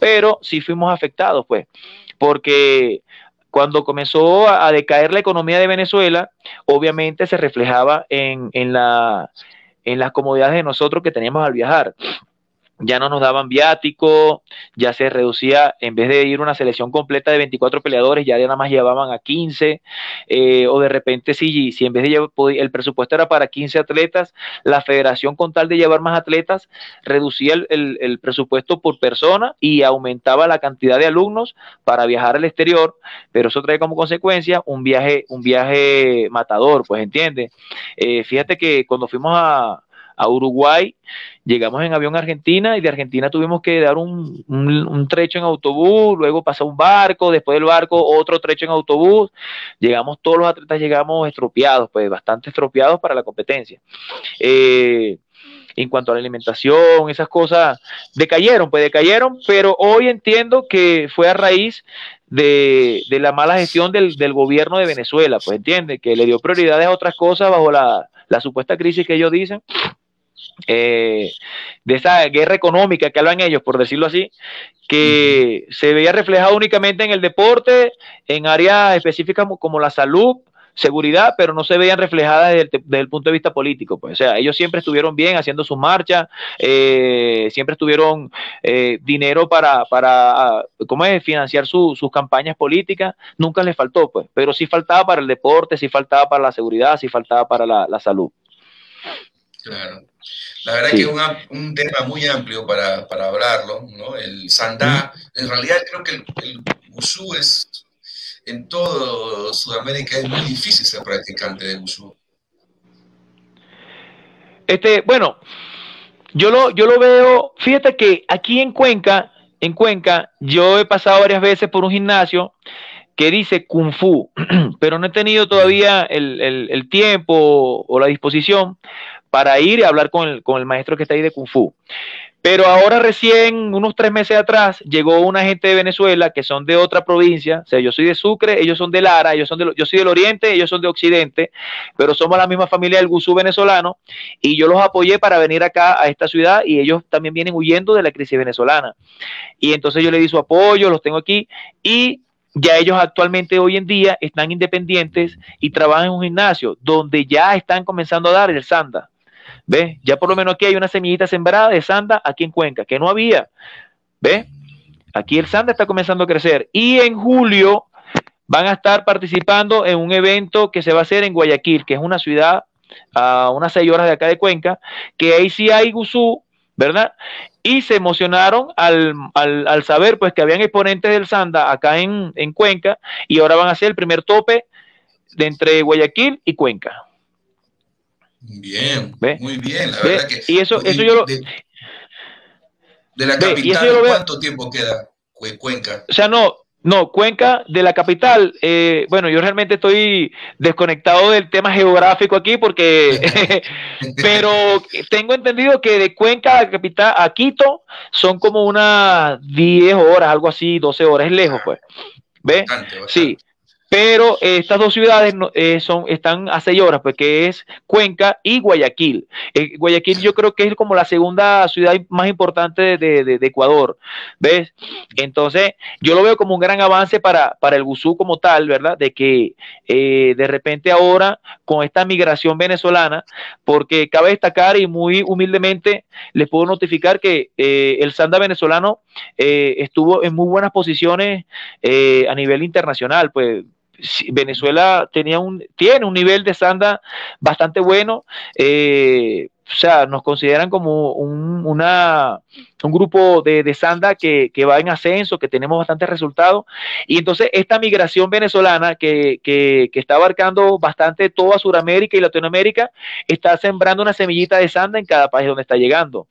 [SPEAKER 3] pero sí fuimos afectados, pues, porque cuando comenzó a decaer la economía de Venezuela, obviamente se reflejaba en, en, la, en las comodidades de nosotros que teníamos al viajar ya no nos daban viático, ya se reducía, en vez de ir una selección completa de 24 peleadores, ya nada más llevaban a 15, eh, o de repente si, si en vez de llevar, el presupuesto era para 15 atletas, la federación con tal de llevar más atletas, reducía el, el, presupuesto por persona y aumentaba la cantidad de alumnos para viajar al exterior, pero eso trae como consecuencia un viaje, un viaje matador, pues entiende. Eh, fíjate que cuando fuimos a, a Uruguay, llegamos en avión a Argentina y de Argentina tuvimos que dar un, un, trecho en autobús, luego pasó un barco, después del barco otro trecho en autobús, llegamos, todos los atletas llegamos estropeados, pues bastante estropeados para la competencia. Eh, en cuanto a la alimentación, esas cosas decayeron, pues decayeron, pero hoy entiendo que fue a raíz de, de la mala gestión del, del, gobierno de Venezuela, pues entiende, que le dio prioridades a otras cosas bajo la, la supuesta crisis que ellos dicen, eh, de esa guerra económica que hablan ellos, por decirlo así, que se veía reflejado únicamente en el deporte, en áreas específicas como la salud, seguridad, pero no se veían reflejadas desde el, punto de vista político. Pues. O sea, ellos siempre estuvieron bien haciendo sus marchas, eh, siempre estuvieron eh, dinero para, para ¿cómo es? financiar sus campañas políticas, nunca les faltó, pues, pero sí faltaba para el deporte, sí faltaba para la seguridad, sí faltaba para la, salud.
[SPEAKER 2] Claro. La verdad que es un, tema muy amplio para, hablarlo, ¿no? El sandá, en realidad creo que el, el es en todo Sudamérica es muy difícil ser practicante de Wushu.
[SPEAKER 3] Este, bueno, yo lo, yo lo veo, fíjate que aquí en Cuenca, en Cuenca, yo he pasado varias veces por un gimnasio que dice Kung Fu, pero no he tenido todavía el, el, tiempo o la disposición para ir y hablar con el, con el maestro que está ahí de Kung Fu. Pero ahora recién, unos tres meses atrás, llegó una gente de Venezuela que son de otra provincia. O sea, yo soy de Sucre, ellos son de Lara, ellos son de, yo soy del Oriente, ellos son de Occidente, pero somos la misma familia del Gusú venezolano. Y yo los apoyé para venir acá a esta ciudad y ellos también vienen huyendo de la crisis venezolana. Y entonces yo le di su apoyo, los tengo aquí y ya ellos actualmente hoy en día están independientes y trabajan en un gimnasio donde ya están comenzando a dar el sanda. ¿Ves? Ya por lo menos aquí hay una semillita sembrada de sanda aquí en Cuenca, que no había. ¿Ves? Aquí el sanda está comenzando a crecer. Y en julio van a estar participando en un evento que se va a hacer en Guayaquil, que es una ciudad a unas seis horas de acá de Cuenca, que ahí sí hay gusú, ¿verdad? Y se emocionaron al, al, saber pues que habían exponentes del Sanda acá en, en Cuenca y ahora van a hacer el primer tope de entre Guayaquil y Cuenca.
[SPEAKER 2] Bien, muy bien, la verdad que.
[SPEAKER 3] Y eso, eso yo lo.
[SPEAKER 2] De, la capital, ¿cuánto tiempo queda Cuenca?
[SPEAKER 3] O sea, no, no, Cuenca de la capital. Eh, bueno, yo realmente estoy desconectado del tema geográfico aquí porque, pero tengo entendido que de Cuenca a capital a Quito son como unas 10 horas, algo así, 12 horas, es lejos, pues. ¿Ve? Sí. Pero eh, estas dos ciudades eh, son, están a seis horas, pues que es Cuenca y Guayaquil. Eh, Guayaquil yo creo que es como la segunda ciudad más importante de, Ecuador, ¿ves? Entonces, yo lo veo como un gran avance para, para el Gusú como tal, ¿verdad? De que de repente ahora, con esta migración venezolana, porque cabe destacar y muy humildemente les puedo notificar que el Sanda venezolano estuvo en muy buenas posiciones a nivel internacional, pues Venezuela tenía un, tiene un nivel de sanda bastante bueno. Eh, o sea, nos consideran como un, una, un grupo de, de sanda que, que, va en ascenso, que tenemos bastantes resultados. Y entonces esta migración venezolana que, que, que, está abarcando bastante toda Sudamérica y Latinoamérica, está sembrando una semillita de sanda en cada país donde está llegando.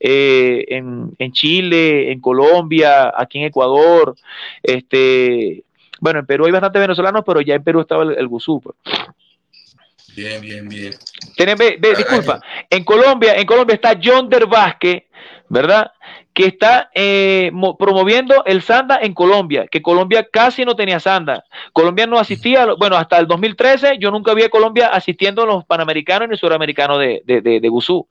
[SPEAKER 3] Eh, en, en Chile, en Colombia, aquí en Ecuador, este, bueno, en Perú hay bastantes venezolanos, pero ya en Perú estaba el, el Gusú. Pues.
[SPEAKER 2] Bien, bien, bien.
[SPEAKER 3] disculpa, en Colombia, en Colombia está John Der Vázquez, ¿verdad? Que está eh, promoviendo el Sanda en Colombia, que Colombia casi no tenía Sanda. Colombia no asistía, bueno, hasta el 2013 yo nunca vi a Colombia asistiendo a los panamericanos ni suramericanos de, de, de, de Gusú.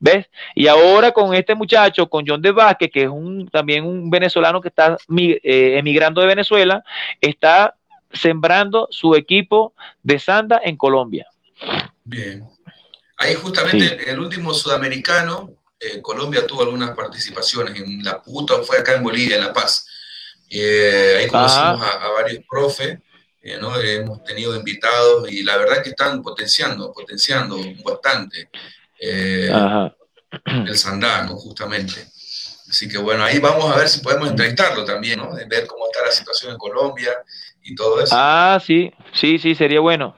[SPEAKER 3] ¿Ves? Y ahora con este muchacho, con John de Vázquez, que es un, también un venezolano que está eh, emigrando de Venezuela, está sembrando su equipo de Sanda en Colombia.
[SPEAKER 2] Bien. Ahí justamente el último sudamericano, eh, Colombia tuvo algunas participaciones en la puta, fue acá en Bolivia, en La Paz. Eh, ahí conocimos a, varios profes, ¿no? hemos tenido invitados y la verdad que están potenciando, potenciando bastante eh, el Sandano, justamente. Así que bueno, ahí vamos a ver si podemos entrevistarlo también, ¿no? De ver cómo está la situación en Colombia y todo eso.
[SPEAKER 3] Ah, sí, sí, sí, sería bueno.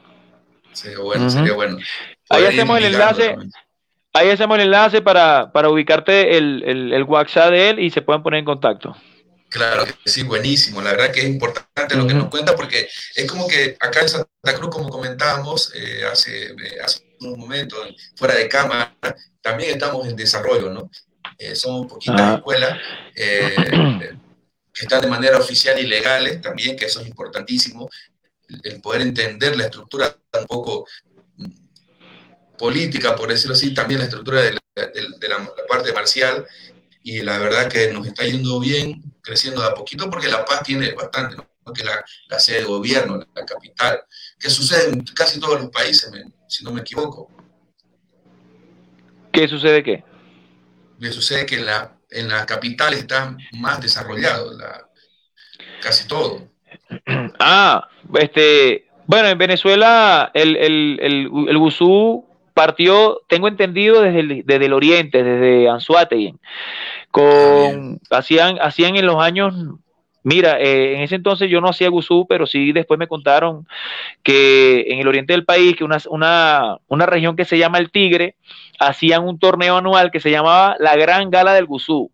[SPEAKER 2] Sería bueno, sería bueno.
[SPEAKER 3] Ahí hacemos el enlace. Ahí hacemos el enlace para, para ubicarte el, el, el, WhatsApp de él y se pueden poner en contacto.
[SPEAKER 2] Claro sí, buenísimo. La verdad que es importante lo que nos cuenta porque es como que acá en Santa Cruz, como comentábamos eh, hace, eh, hace un momento fuera de cámara, también estamos en desarrollo, ¿no? Eh, somos poquitas escuelas eh, que están de manera oficial y legales también, que eso es importantísimo, el poder entender la estructura un poco política, por decirlo así, también la estructura de la, parte marcial, y la verdad que nos está yendo bien, creciendo de a poquito, porque La Paz tiene bastante, ¿no? que la, la sede de gobierno, la capital, que sucede en casi todos los países, si no me equivoco.
[SPEAKER 3] ¿Qué sucede qué?
[SPEAKER 2] Que sucede que en la, en la capital está más desarrollado la, casi todo.
[SPEAKER 3] Ah, este, bueno, en Venezuela el, el, el, el Gusú partió, tengo entendido, desde el, desde el oriente, desde Anzuategui, con, ah, hacían, hacían en los años Mira, eh, en ese entonces yo no hacía gusú, pero sí después me contaron que en el oriente del país, que una, una, una región que se llama el Tigre, hacían un torneo anual que se llamaba la Gran Gala del Gusú.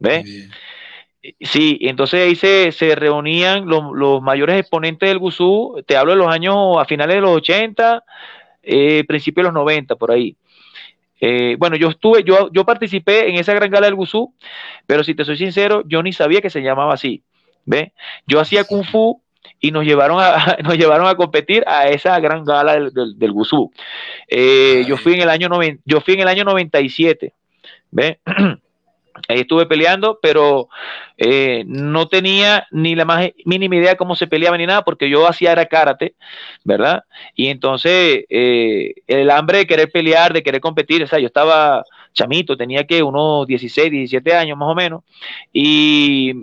[SPEAKER 3] ¿Ves? Sí, entonces ahí se, se reunían los, los, mayores exponentes del Gusú, te hablo de los años a finales de los 80, eh, principios de los 90, por ahí. Eh, bueno, yo estuve, yo, yo participé en esa gran gala del Gusú, pero si te soy sincero, yo ni sabía que se llamaba así. ¿Ve? Yo hacía Kung Fu y nos llevaron a, nos llevaron a competir a esa gran gala del, del, del Gusú. Eh, yo fui en el año yo fui en el año 97. ¿Ve? Ahí estuve peleando, pero eh, no tenía ni la más mínima idea cómo se peleaba ni nada, porque yo hacía era karate, ¿verdad? Y entonces eh, el hambre de querer pelear, de querer competir, o sea, yo estaba chamito, tenía que unos 16, 17 años más o menos, y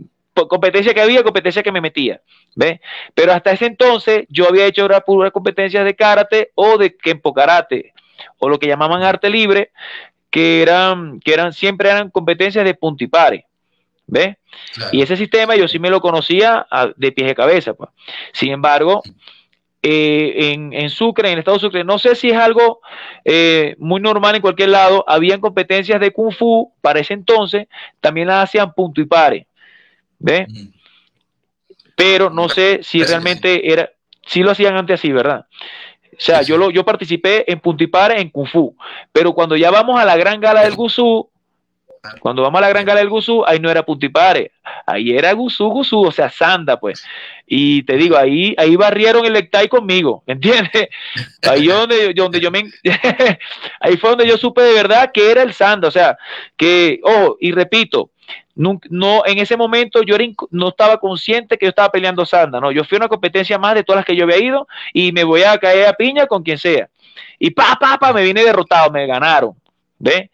[SPEAKER 3] competencia que había, competencia que me metía, ¿ves? Pero hasta ese entonces yo había hecho puras competencias de karate o de kempo karate, o lo que llamaban arte libre, que eran, que eran, siempre eran competencias de puntipare. ¿Ves? Claro. Y ese sistema yo sí me lo conocía a, de pies de cabeza. Pues. Sin embargo, eh, en, en, Sucre, en el estado de Sucre, no sé si es algo eh, muy normal en cualquier lado, habían competencias de Kung Fu para ese entonces, también las hacían punto y pare. ¿Ves? Pero no sé si realmente era, sí lo hacían antes así, ¿verdad? O sea, yo, lo, yo participé en Puntipare en Kung Fu, pero cuando ya vamos a la gran gala del Gusú, cuando vamos a la gran gala del Gusú, ahí no era Puntipare, ahí era Gusú, Gusú, o sea, Sanda, pues. Y te digo, ahí, ahí barrieron el Lectai conmigo, ¿entiendes? Ahí donde, donde yo me, ahí fue donde yo supe de verdad que era el Sanda, o sea, que, ojo, y repito, no, no, en ese momento yo era, no estaba consciente que yo estaba peleando Sanda, no, yo fui a una competencia más de todas las que yo había ido y me voy a caer a piña con quien sea. Y pa, pa, pa, me vine derrotado, me ganaron, ¿ves?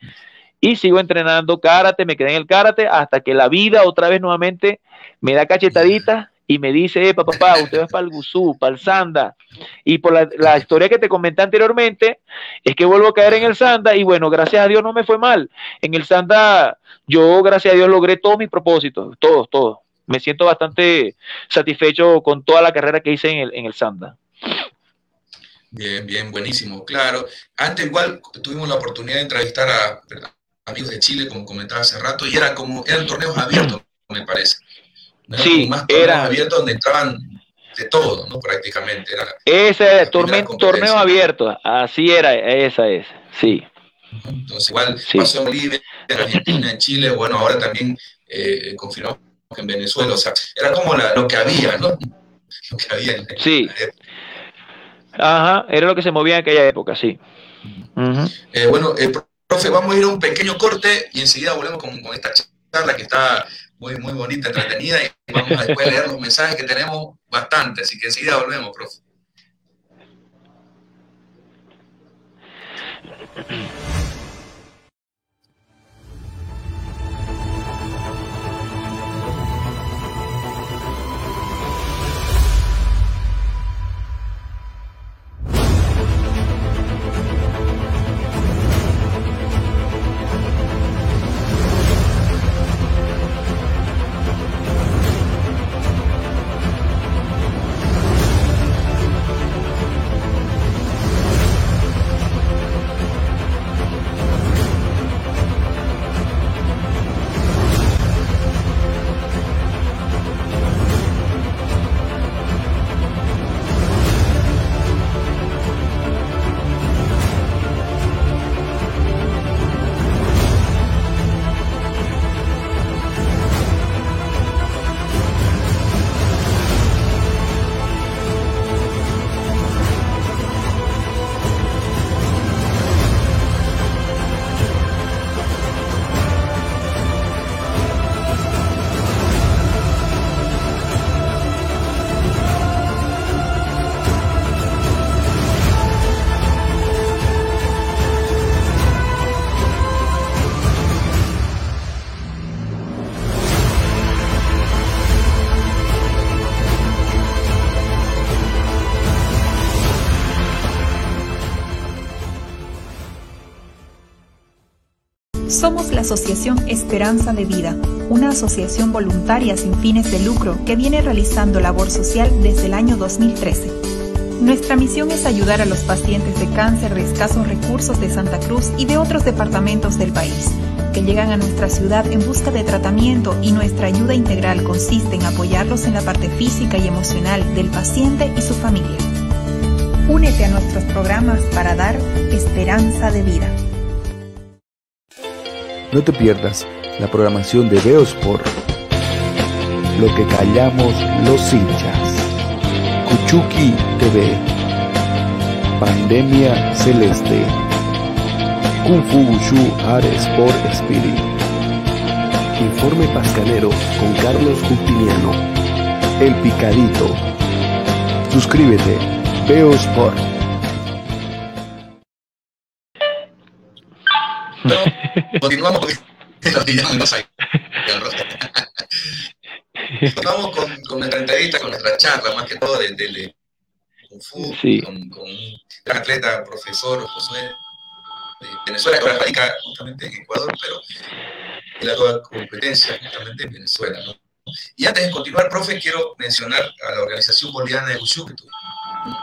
[SPEAKER 3] Y sigo entrenando karate, me quedé en el karate hasta que la vida otra vez nuevamente me da cachetaditas y me dice, papá, papá, usted va para el Gusú, para el Sanda. Y por la, la, historia que te comenté anteriormente, es que vuelvo a caer en el Sanda y bueno, gracias a Dios no me fue mal. En el Sanda yo, gracias a Dios, logré todos mis propósitos, todos, todos. Me siento bastante satisfecho con toda la carrera que hice en el, en el Sanda.
[SPEAKER 2] Bien, bien, buenísimo, claro. Antes igual tuvimos la oportunidad de entrevistar a amigos de Chile, como comentaba hace rato, y era como, eran torneos abiertos, me parece.
[SPEAKER 3] ¿no? Sí,
[SPEAKER 2] más era abierto donde entraban de todo, ¿no? Prácticamente. Era
[SPEAKER 3] ese torneo, torneo abierto, así era, esa es, sí.
[SPEAKER 2] Entonces, igual sí. pasó en Bolivia, en Argentina, en Chile, bueno, ahora también eh, confirmamos que en Venezuela, o sea, era como la, lo que había, ¿no? Lo que había en,
[SPEAKER 3] sí. Ajá, era lo que se movía en aquella época, sí.
[SPEAKER 2] Uh -huh. eh, bueno, eh, Profe, vamos a ir a un pequeño corte y enseguida volvemos con, esta charla que está muy, muy bonita, entretenida, y vamos a después leer los mensajes que tenemos bastante, así que enseguida volvemos, profe.
[SPEAKER 5] Somos la Asociación Esperanza de Vida, una asociación voluntaria sin fines de lucro que viene realizando labor social desde el año 2013. Nuestra misión es ayudar a los pacientes de cáncer de escasos recursos de Santa Cruz y de otros departamentos del país, que llegan a nuestra ciudad en busca de tratamiento y nuestra ayuda integral consiste en apoyarlos en la parte física y emocional del paciente y su familia. Únete a nuestros programas para dar esperanza de vida.
[SPEAKER 1] No te pierdas la programación de Beosport. Lo que callamos los hinchas. Kuchuki TV. Pandemia Celeste. Kung Fu Wushu Art Sport Spirit. Informe Pascanero con Carlos Justiniano. El Picadito. Suscríbete. Veo
[SPEAKER 2] continuamos con Continuamos con, con, nuestra entrevista, con nuestra charla, más que todo de, de, de Kung Fu,
[SPEAKER 3] Sí.
[SPEAKER 2] con, con un gran atleta, profesor, Josué, de Venezuela, que ahora radica justamente en Ecuador, pero en la toda competencia justamente en Venezuela. ¿no? Y antes de continuar, profe, quiero mencionar a la Organización Boliviana de Wushu, que estuve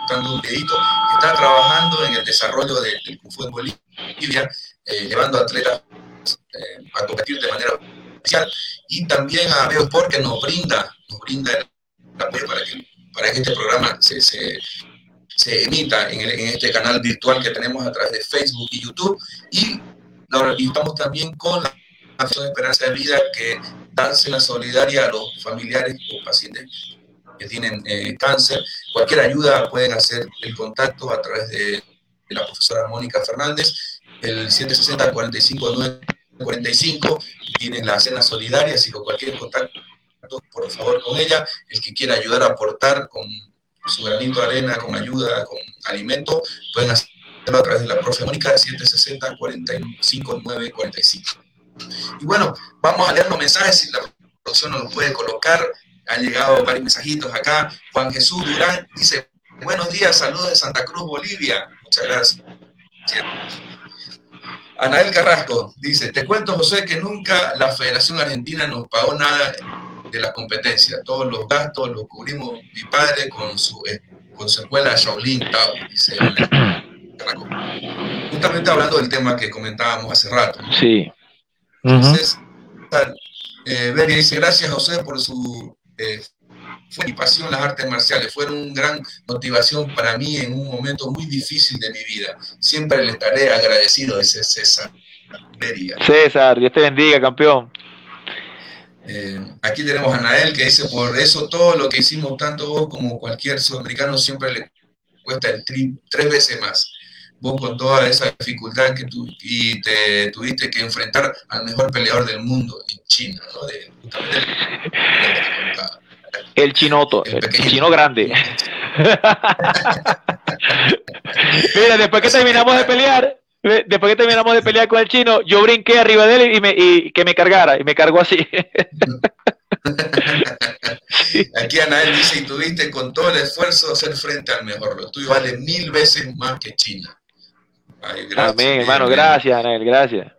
[SPEAKER 2] dando un dedito, que está trabajando en el desarrollo de- del Kung Fu en Bolivia, eh, llevando atletas eh, a competir de manera oficial, y también a Veo Sport, que nos brinda, nos brinda el apoyo para que, para que este programa se, se, se emita en, el- en este canal virtual que tenemos a través de Facebook y YouTube, y, y estamos también con la Asociación Esperanza de Vida, que dársela solidaria a los familiares o pacientes que tienen eh, cáncer. Cualquier ayuda pueden hacer el contacto a través de, de la profesora Mónica Fernández, el 760-45-945, tienen la cena solidaria, así cualquier contacto, por favor, con ella, el que quiera ayudar a aportar con su granito de arena, con ayuda, con alimento, pueden hacerlo a través de la profe Mónica, 760-45-945. Y bueno, vamos a leer los mensajes, si la producción nos lo puede colocar. Han llegado varios mensajitos acá. Juan Jesús Durán dice, buenos días, saludos de Santa Cruz, Bolivia. Muchas gracias. Anael Carrasco dice, te cuento, José, que nunca la Federación Argentina nos pagó nada de la competencia. Todos los gastos los cubrimos mi padre con su, eh, con su escuela Shaolin Tao, dice Carrasco. Justamente hablando del tema que comentábamos hace rato.
[SPEAKER 3] Sí.
[SPEAKER 2] Entonces, eh, Beria dice, gracias José por su eh, fue mi pasión las artes marciales, fueron una gran motivación para mí en un momento muy difícil de mi vida. Siempre le estaré agradecido, dice César.
[SPEAKER 3] César, Dios te bendiga, campeón.
[SPEAKER 2] Eh, aquí tenemos a Anael que dice, por eso todo lo que hicimos, tanto vos como cualquier sudamericano, siempre le cuesta el tri- tres veces más. Vos con toda esa dificultad que tú y te tuviste que enfrentar al mejor peleador del mundo en China, ¿no? De, justamente el-
[SPEAKER 3] El chinoto,
[SPEAKER 2] el
[SPEAKER 3] el chino grande. Mira, después que terminamos de pelear, después que terminamos de pelear con el chino, yo brinqué arriba de él y, me, y que me cargara, y me cargó así.
[SPEAKER 2] Aquí Anael dice, y tuviste con todo el esfuerzo hacer frente al mejor. Lo tuyo vale mil veces más que China. Ay, gracias.
[SPEAKER 3] Amén, hermano,
[SPEAKER 2] Bien,
[SPEAKER 3] gracias, Anael, gracias.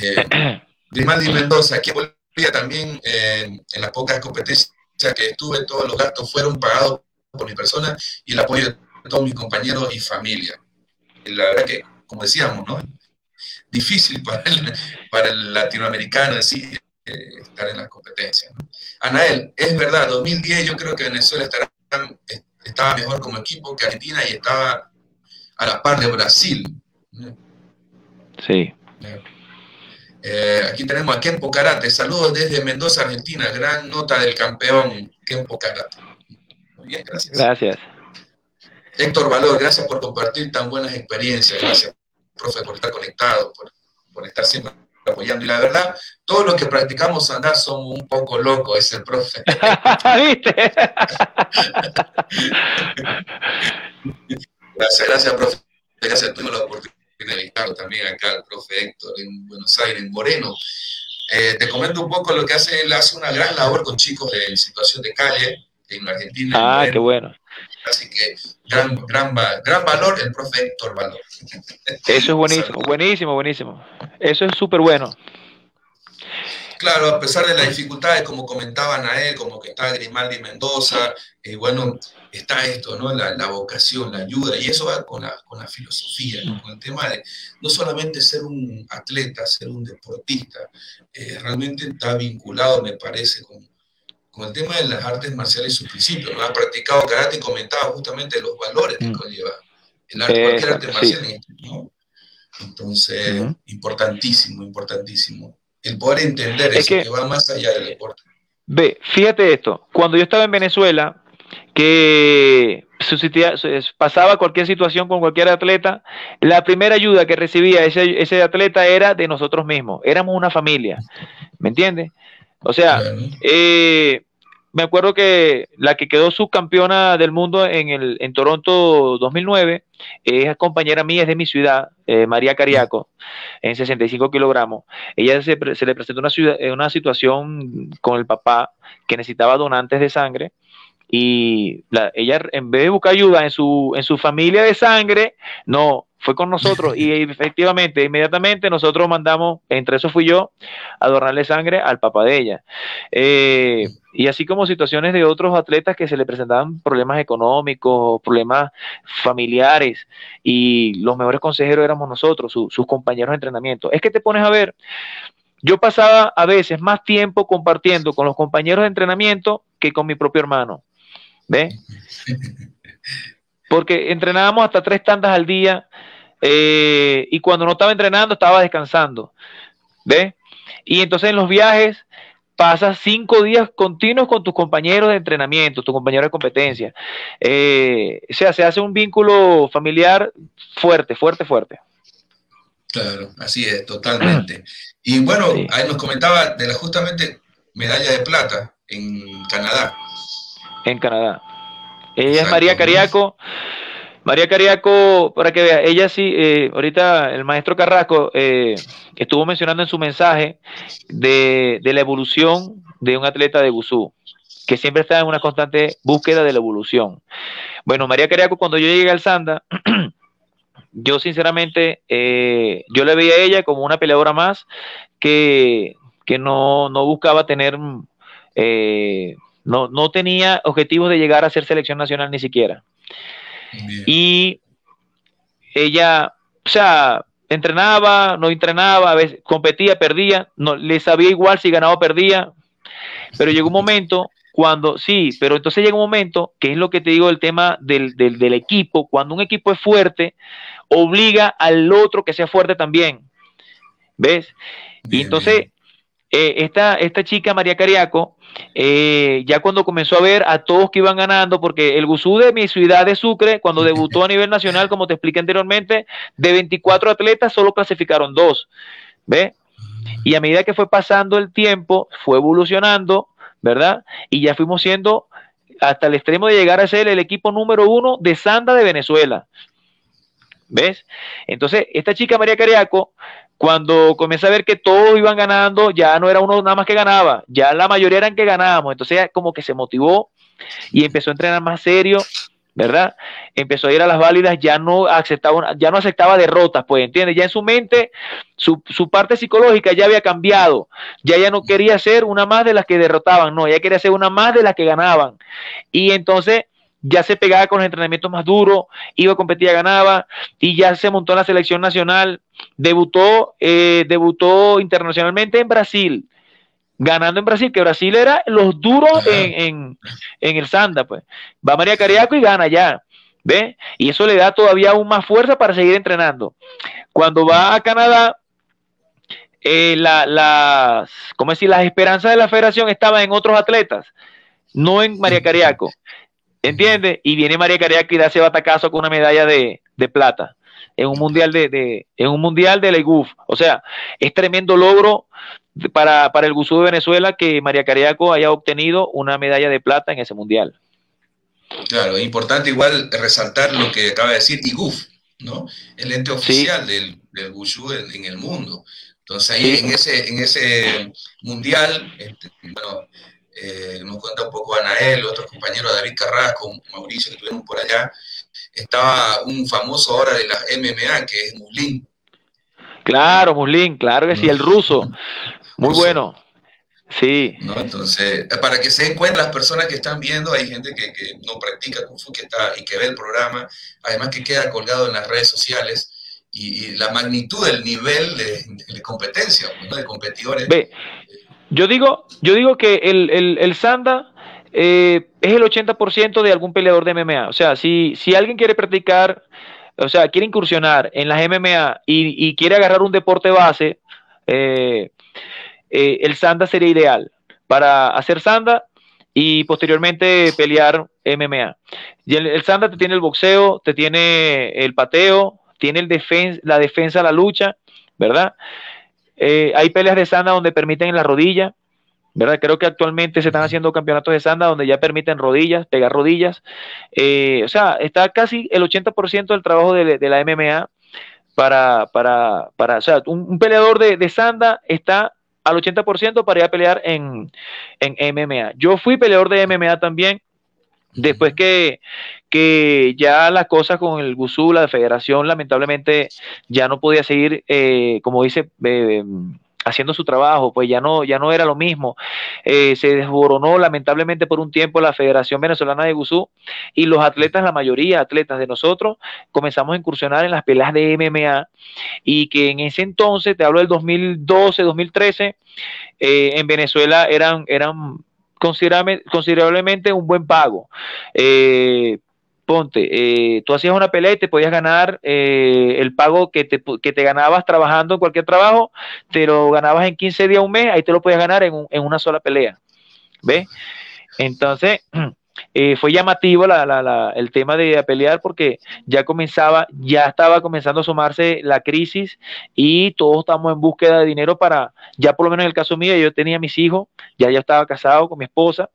[SPEAKER 2] Eh, Grimaldi Mendoza, aquí en Bolivia también, eh, en las pocas competencias que estuve, todos los gastos fueron pagados por mi persona y el apoyo de todos mis compañeros y familia. La verdad que, como decíamos, ¿no? Difícil para el, para el latinoamericano sí eh, estar en las competencias. ¿no? Anael, es verdad, 2010 yo creo que Venezuela estará, estaba mejor como equipo que Argentina y estaba a la par de Brasil.
[SPEAKER 3] Sí.
[SPEAKER 2] Eh, aquí tenemos a Kempo Karate. Saludos desde Mendoza, Argentina. Gran nota del campeón Kempo Karate. Muy bien, gracias.
[SPEAKER 3] Gracias.
[SPEAKER 2] Héctor Valor, gracias por compartir tan buenas experiencias. Gracias, profe, por estar conectado, por, por estar siempre apoyando. Y la verdad, todos los que practicamos andar somos un poco locos, es el profe.
[SPEAKER 3] ¿Viste?
[SPEAKER 2] Gracias, gracias, profe. Gracias, tuvimos la oportunidad también acá, el profe Héctor, en Buenos Aires, en Moreno. Eh, te comento un poco lo que hace, él hace una gran labor con chicos en situación de calle en Argentina. en
[SPEAKER 3] Ah, qué bueno.
[SPEAKER 2] Así que gran, gran, gran valor el profe Héctor Valor.
[SPEAKER 3] Eso es buenísimo, buenísimo, buenísimo. Eso es súper bueno.
[SPEAKER 2] Claro, a pesar de las dificultades, como comentaban a él, como que está Grimaldi Mendoza, eh, bueno, está esto, ¿no? La, vocación, la ayuda, y eso va con la, con la filosofía, con el tema de no solamente ser un atleta, ser un deportista, eh, realmente está vinculado, me parece, con, con, el tema de las artes marciales y sus principios. ¿no? Ha practicado karate y comentaba justamente los valores que mm. conlleva el arte, cualquier arte marcial, ¿no? Entonces, importantísimo, importantísimo. El poder entender eso, que, que va más allá del deporte.
[SPEAKER 3] Ve, fíjate esto, cuando yo estaba en Venezuela, que pasaba cualquier situación con cualquier atleta, la primera ayuda que recibía ese, ese atleta era de nosotros mismos, éramos una familia, ¿me entiendes? O sea, eh, me acuerdo que la que quedó subcampeona del mundo en, el, en Toronto 2009 es compañera mía, es de mi ciudad, eh, María Cariaco, en 65 kilogramos. Ella se, se le presentó una, una situación con el papá que necesitaba donantes de sangre y ella en vez de buscar ayuda en su, en su familia de sangre, no, fue con nosotros y efectivamente, inmediatamente nosotros mandamos, entre eso fui yo, a donarle sangre al papá de ella. Eh, y así como situaciones de otros atletas que se le presentaban problemas económicos, problemas familiares, y los mejores consejeros éramos nosotros, sus compañeros de entrenamiento. Es que te pones a ver, yo pasaba a veces más tiempo compartiendo con los compañeros de entrenamiento que con mi propio hermano. ¿Ve? Porque entrenábamos hasta tres tandas al día eh, y cuando no estaba entrenando estaba descansando. ¿Ve? Y entonces en los viajes pasas cinco días continuos con tus compañeros de entrenamiento, tus compañeros de competencia. Eh, o sea, se hace un vínculo familiar fuerte, fuerte, fuerte.
[SPEAKER 2] Claro, así es, totalmente. Y bueno, ahí nos comentaba de la justamente medalla de plata en Canadá
[SPEAKER 3] en Canadá. Ella es María Cariaco. María Cariaco, para que vea, ella sí, eh, ahorita el maestro Carrasco eh, estuvo mencionando en su mensaje de, la evolución de un atleta de Gusú, que siempre está en una constante búsqueda de la evolución. Bueno, María Cariaco, cuando yo llegué al Sanda, yo sinceramente, eh, yo le veía a ella como una peleadora más que, no, no buscaba tener no, no tenía objetivos de llegar a ser selección nacional ni siquiera. Y ella, o sea, entrenaba, no entrenaba, a veces competía, perdía, no le sabía igual si ganaba o perdía, pero llegó un momento cuando, sí, pero entonces llega un momento, que es lo que te digo del tema del, del, equipo, cuando un equipo es fuerte, obliga al otro que sea fuerte también, ¿ves? y entonces, eh, esta, esta chica, María Cariaco, eh, ya cuando comenzó a ver a todos que iban ganando, porque el Gusú de mi ciudad de Sucre, cuando debutó a nivel nacional, como te expliqué anteriormente, de 24 atletas solo clasificaron dos, ¿ve? Y a medida que fue pasando el tiempo, fue evolucionando, ¿verdad? Y ya fuimos siendo hasta el extremo de llegar a ser el equipo número uno de Sanda de Venezuela. ¿Ves? Entonces, esta chica María Cariaco cuando comencé a ver que todos iban ganando, ya no era uno nada más que ganaba, ya la mayoría eran que ganábamos. Entonces como que se motivó y empezó a entrenar más serio, ¿verdad? Empezó a ir a las válidas, ya no aceptaba, ya no aceptaba derrotas, pues, ¿entiendes? Ya en su mente, su, su parte psicológica ya había cambiado. Ya ya no quería ser una más de las que derrotaban, no, ya quería ser una más de las que ganaban. Y entonces ya se pegaba con los entrenamientos más duros, iba a competir, ganaba, y ya se montó en la selección nacional, debutó, eh, debutó internacionalmente en Brasil, ganando en Brasil, que Brasil era los duros en, el Sanda, pues. Va María Cariaco y gana ya, ¿ve? Y eso le da todavía aún más fuerza para seguir entrenando. Cuando va a Canadá, eh, la, las, ¿cómo decir? Las esperanzas de la federación estaban en otros atletas, no en María Cariaco. ¿Entiendes? Y viene María Cariaco y da ese batacazo con una medalla de, plata en un mundial de, de, en un mundial de la IGUF. O sea, es tremendo logro para, para el Gusú de Venezuela que María Cariaco haya obtenido una medalla de plata en ese mundial.
[SPEAKER 2] Claro, es importante igual resaltar lo que acaba de decir IGUF, ¿no? El ente oficial del, del Gusú en, el mundo. Entonces ahí en ese, en ese mundial, este, bueno, eh, nos cuenta un poco Anael, otros compañeros, David Carrasco, Mauricio, que estuvieron por allá. Estaba un famoso ahora de las MMA, que es Muslin.
[SPEAKER 3] Claro, Muslin, claro que sí, el ruso. Muy bueno. Sí.
[SPEAKER 2] ¿no? Entonces, para que se den cuenta las personas que están viendo, hay gente que, no practica Kung Fu que está, y que ve el programa, además que queda colgado en las redes sociales, y, la magnitud del nivel de, competencia, de competidores.
[SPEAKER 3] Ve, yo digo, yo digo que el, el, el Sanda eh, es el 80% de algún peleador de MMA. O sea, si, si alguien quiere practicar, o sea, quiere incursionar en las MMA y, y quiere agarrar un deporte base, eh, eh, el Sanda sería ideal para hacer Sanda y posteriormente pelear MMA. Y el, Sanda te tiene el boxeo, te tiene el pateo, tiene el la defensa, la lucha, ¿verdad? Eh, hay peleas de Sanda donde permiten en la rodilla, ¿verdad? Creo que actualmente se están haciendo campeonatos de Sanda donde ya permiten rodillas, pegar rodillas. Eh, o sea, está casi el 80% del trabajo de, la MMA para, para, para, o sea, un, peleador de, de Sanda está al 80% para ir a pelear en, en MMA. Yo fui peleador de MMA también, después que, que ya las cosas con el Gusú, la federación, lamentablemente ya no podía seguir, eh, como dice, eh, haciendo su trabajo, pues ya no, ya no era lo mismo. Eh, se desboronó lamentablemente por un tiempo la Federación Venezolana de Gusú y los atletas, la mayoría atletas de nosotros, comenzamos a incursionar en las peleas de MMA y que en ese entonces, te hablo del 2012, 2013, eh, en Venezuela eran, eran considerablemente un buen pago. Eh, ponte, eh, tú hacías una pelea y te podías ganar eh, el pago que te, que te, ganabas trabajando en cualquier trabajo, te lo ganabas en 15 días, un mes, ahí te lo podías ganar en, en una sola pelea. ¿Ves? Entonces, Eh, fue llamativo el tema de pelear porque ya comenzaba, ya estaba comenzando a sumarse la crisis y todos estamos en búsqueda de dinero para, ya por lo menos en el caso mío, yo tenía mis hijos, ya ya estaba casado con mi esposa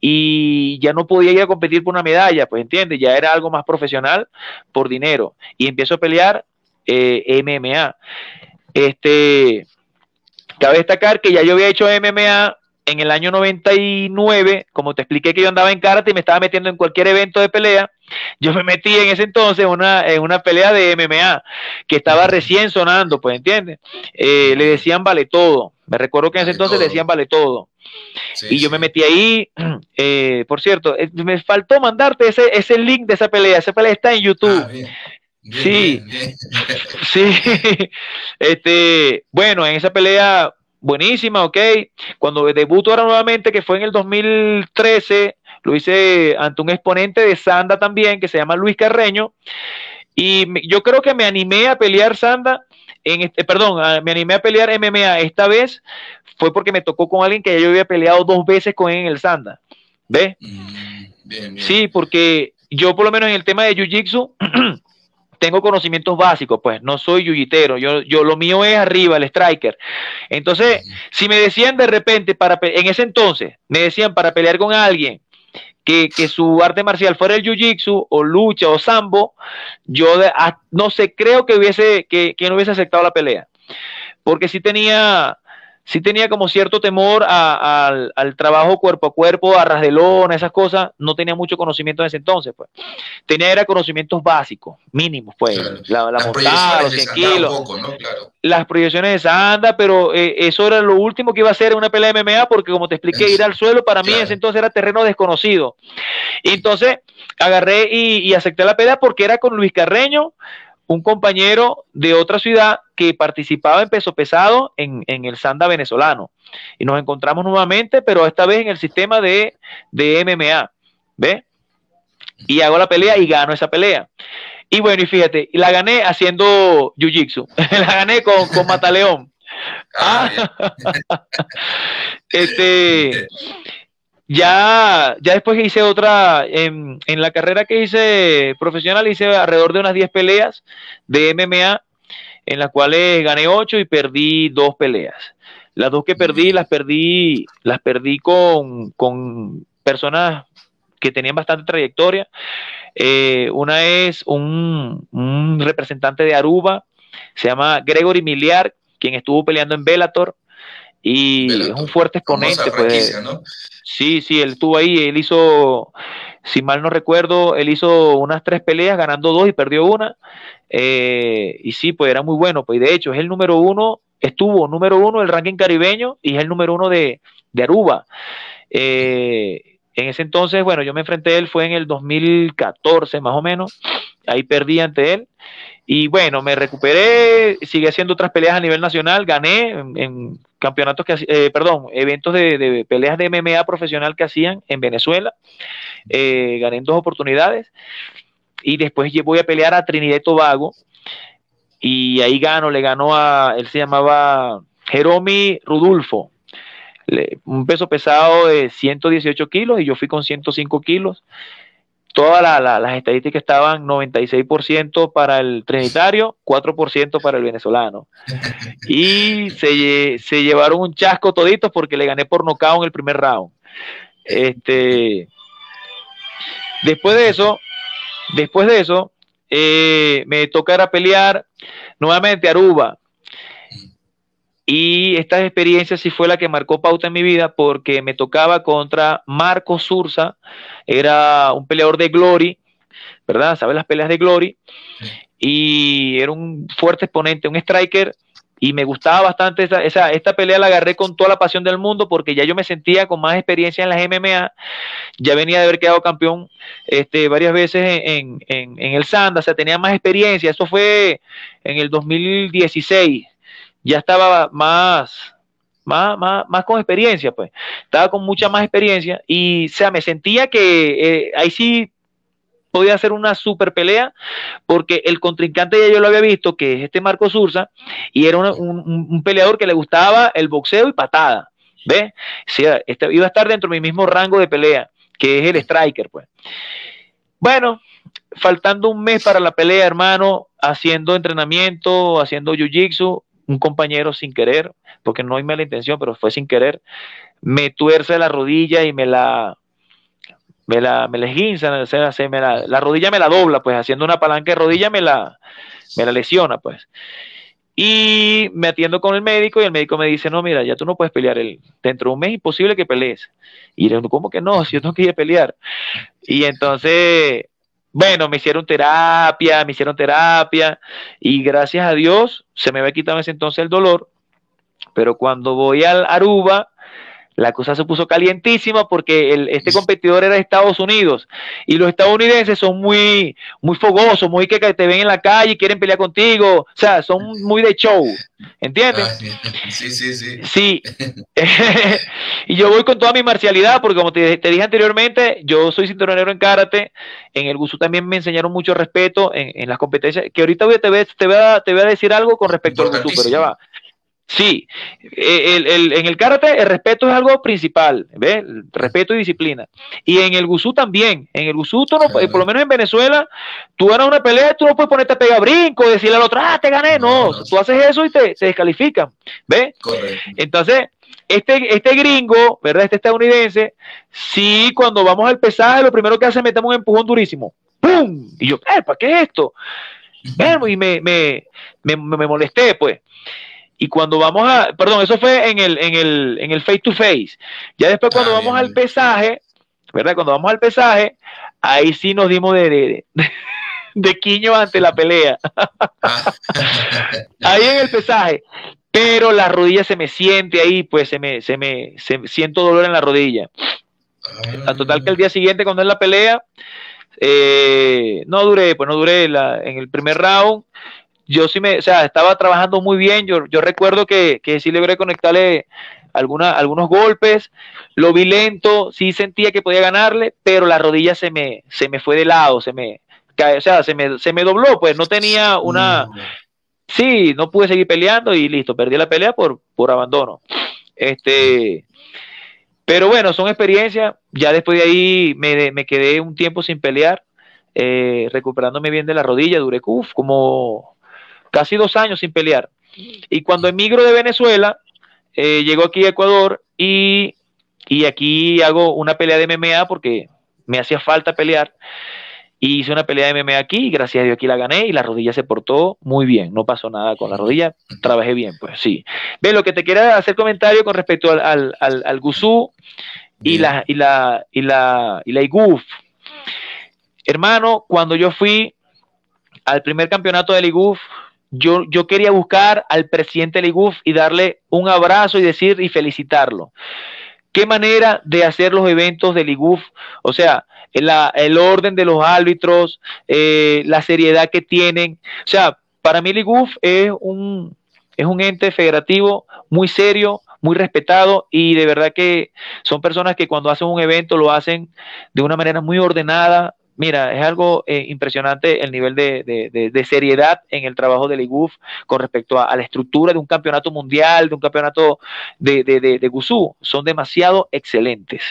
[SPEAKER 3] y ya no podía ir a competir por una medalla, pues entiendes, ya era algo más profesional por dinero y empiezo a pelear eh, MMA. Este, cabe destacar que ya yo había hecho MMA en el año 99, como te expliqué que yo andaba en karate y me estaba metiendo en cualquier evento de pelea, yo me metí en ese entonces una, en una pelea de MMA que estaba recién sonando, pues entiendes. Eh, le decían vale todo. Me recuerdo que en ese entonces le decían vale todo. y yo me metí ahí. Eh, por cierto, eh, me faltó mandarte ese, ese link de esa pelea. Esa pelea está en YouTube. Ah, sí, sí. este, bueno, en esa pelea buenísima, ok. Cuando debuto ahora nuevamente, que fue en el 2013, lo hice ante un exponente de Sanda también, que se llama Luis Carreño. Y yo creo que me animé a pelear Sanda, en este, perdón, me animé a pelear MMA esta vez, fue porque me tocó con alguien que yo había peleado dos veces con él en el Sanda. ¿Ves? Mm, sí, porque yo por lo menos en el tema de Jiu-Jitsu, tengo conocimientos básicos, pues no soy yuyitero, yo, yo lo mío es arriba, el striker. Entonces, si me decían de repente, para en ese entonces, me decían para pelear con alguien que, que su arte marcial fuera el jiu-jitsu o lucha o sambo, yo no sé, creo que hubiese, que, que no hubiese aceptado la pelea. Porque sí tenía, sí tenía como cierto temor al, trabajo cuerpo a cuerpo, a ras de lona, esas cosas, no tenía mucho conocimiento en ese entonces, pues. Tenía era conocimientos básicos, mínimos, pues, la, la montada, los 100 kilos, las proyecciones de Sanda, pero eh, eso era lo último que iba a hacer en una pelea de MMA, porque como te expliqué, ir al suelo para mí en ese entonces era terreno desconocido. Y entonces agarré y, y acepté la pelea porque era con Luis Carreño, un compañero de otra ciudad que participaba en peso pesado en, el Sanda venezolano. Y nos encontramos nuevamente, pero esta vez en el sistema de, de MMA. ¿Ve? Y hago la pelea y gano esa pelea. Y bueno, y fíjate, la gané haciendo jiu-jitsu. la gané con, con Mataleón. Ah, este, ya, ya después hice otra, en, en, la carrera que hice profesional, hice alrededor de unas 10 peleas de MMA, en las cuales gané 8 y perdí dos peleas. Las dos que perdí, las perdí, las perdí con, con personas que tenían bastante trayectoria. Eh, una es un, un, representante de Aruba, se llama Gregory Miliar, quien estuvo peleando en Bellator y es un fuerte exponente. Pues, Sí, sí, él estuvo ahí, él hizo, si mal no recuerdo, él hizo unas tres peleas, ganando dos y perdió una. Eh, y sí, pues era muy bueno, pues de hecho es el número uno, estuvo número uno del ranking caribeño y es el número uno de, de Aruba. Eh, en ese entonces, bueno, yo me enfrenté a él, fue en el 2014 más o menos, ahí perdí ante él. Y bueno, me recuperé, sigue haciendo otras peleas a nivel nacional, gané en, campeonatos que, eh, perdón, eventos de, peleas de MMA profesional que hacían en Venezuela. Eh, gané en dos oportunidades. Y después voy a pelear a Trinidad y Tobago. Y ahí gano, le ganó a, él se llamaba Jeromi Rudulfo. un peso pesado de 118 kilos y yo fui con 105 kilos todas las estadísticas estaban 96% para el trinitario, 4% para el venezolano. Y se, se, llevaron un chasco toditos porque le gané por nocaut en el primer round. Este, después de eso, después de eso, eh, me tocará pelear nuevamente a Aruba. Y esta experiencia sí fue la que marcó pauta en mi vida porque me tocaba contra Marco Sursa, era un peleador de Glory, ¿verdad? ¿Sabes las peleas de Glory? Y era un fuerte exponente, un striker, y me gustaba bastante esa, esa, esta pelea la agarré con toda la pasión del mundo porque ya yo me sentía con más experiencia en las MMA, ya venía de haber quedado campeón este, varias veces en, en, en el Sanda, o sea, tenía más experiencia, eso fue en el 2016, ya estaba más, más, más, más con experiencia, pues. Estaba con mucha más experiencia y, o sea, me sentía que eh, ahí sí podía hacer una super pelea porque el contrincante ya yo lo había visto, que es este Marco Sursa, y era un, peleador que le gustaba el boxeo y patada, ¿ves? O sea, este, iba a estar dentro de mi mismo rango de pelea, que es el striker, pues. Bueno, faltando un mes para la pelea, hermano, haciendo entrenamiento, haciendo jiu-jitsu, un compañero sin querer, porque no hay mala intención, pero fue sin querer, me tuerce la rodilla y me la me la, me la esguinza, me la, la, rodilla me la dobla, pues haciendo una palanca de rodilla me la, me la lesiona, pues. Y me atiendo con el médico y el médico me dice, no, mira, ya tú no puedes pelear, el, dentro de un mes es imposible que pelees. Y digo, ¿cómo que no? Si yo tengo que pelear. Y entonces bueno, me hicieron terapia, me hicieron terapia y gracias a Dios se me había quitado ese entonces el dolor, pero cuando voy al Aruba, la cosa se puso calientísima porque el, este competidor era de Estados Unidos. Y los estadounidenses son muy, muy fogosos, muy que te ven en la calle y quieren pelear contigo, o sea, son muy de show, ¿entiendes?
[SPEAKER 2] Ah, sí, sí, sí.
[SPEAKER 3] Sí, y yo voy con toda mi marcialidad porque como te, dije anteriormente, yo soy cinturón en karate, en el Gusu también me enseñaron mucho respeto en, las competencias, que ahorita voy, te, voy, te, voy a, te voy a decir algo con respecto al Gusu, pero ya va. Sí, eh, el, en el karate el respeto es algo principal, ¿ves? Respeto y disciplina. Y en el gusú también. En el gusú, no, por lo menos en Venezuela, tú ganas una pelea, tú no puedes ponerte a pegar brinco, decirle al otro, ah, te gané. No, tú haces eso y te, se descalifican, ¿ves? Entonces, este, este gringo, ¿verdad? Este estadounidense, sí, cuando vamos al pesaje, lo primero que hace es metemos un empujón durísimo. ¡Pum! Y yo, ¿para qué es esto? y me, me, me, me molesté, pues. Y cuando vamos a, perdón, eso fue en el, en el, en el face to face. Ya después cuando ah, vamos al pesaje, ¿verdad? Cuando vamos al pesaje, ahí sí nos dimos de, de, de, quiño ante la pelea. Ah. ahí en el pesaje. Pero la rodilla se me siente ahí, pues se me, se me, se, siento dolor en la rodilla. A total que el día siguiente cuando es la pelea, eh, no duré, pues no duré la, en el primer round, yo sí me, o sea, estaba trabajando muy bien, yo, yo recuerdo que, que sí logré conectarle alguna, algunos golpes, lo vi lento, sí sentía que podía ganarle, pero la rodilla se me, se me fue de lado, se me, o sea, se me, se me dobló, pues no tenía una, sí, no pude seguir peleando y listo, perdí la pelea por, por abandono. Este, pero bueno, son experiencias, ya después de ahí me, me quedé un tiempo sin pelear, eh, recuperándome bien de la rodilla, duré uf, como casi dos años sin pelear. Y cuando emigro de Venezuela, eh, llego aquí a Ecuador y, y, aquí hago una pelea de MMA porque me hacía falta pelear. Y hice una pelea de MMA aquí, y gracias a Dios aquí la gané y la rodilla se portó muy bien. No pasó nada con la rodilla, trabajé bien, pues sí. Ve, lo que te quiera hacer comentario con respecto al, al, al, al Gusú y la, y la, y la, y la IGUF. Hermano, cuando yo fui al primer campeonato del IGUF, yo, yo quería buscar al presidente del IGUF y darle un abrazo y decir y felicitarlo. ¿Qué manera de hacer los eventos del IGUF? O sea, el orden de los árbitros, eh, la seriedad que tienen. O sea, para mí el es un, es un ente federativo muy serio, muy respetado y de verdad que son personas que cuando hacen un evento lo hacen de una manera muy ordenada, Mira, es algo eh, impresionante el nivel de, seriedad en el trabajo del IGUF con respecto a, la estructura de un campeonato mundial, de un campeonato de, de, Gusú. Son demasiado excelentes.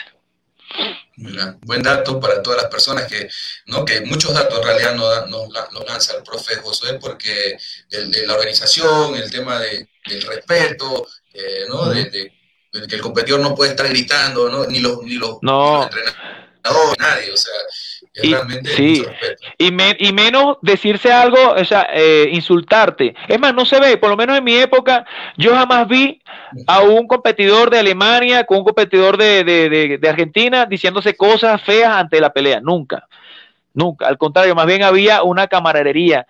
[SPEAKER 2] Mira, buen dato para todas las personas que, ¿no? que muchos datos en realidad nos no, lanza el profe Josué porque el, de la organización, el tema del respeto, eh, ¿no? de, que el competidor no puede estar gritando, ¿no? ni los, ni los,
[SPEAKER 3] no.
[SPEAKER 2] entrenadores, nadie, o sea,
[SPEAKER 3] y, sí. y, y, menos decirse algo, o sea, eh, insultarte. Es más, no se ve, por lo menos en mi época, yo jamás vi a un competidor de Alemania con un competidor de, de, de, Argentina diciéndose cosas feas ante la pelea. Nunca, nunca. Al contrario, más bien había una camaradería.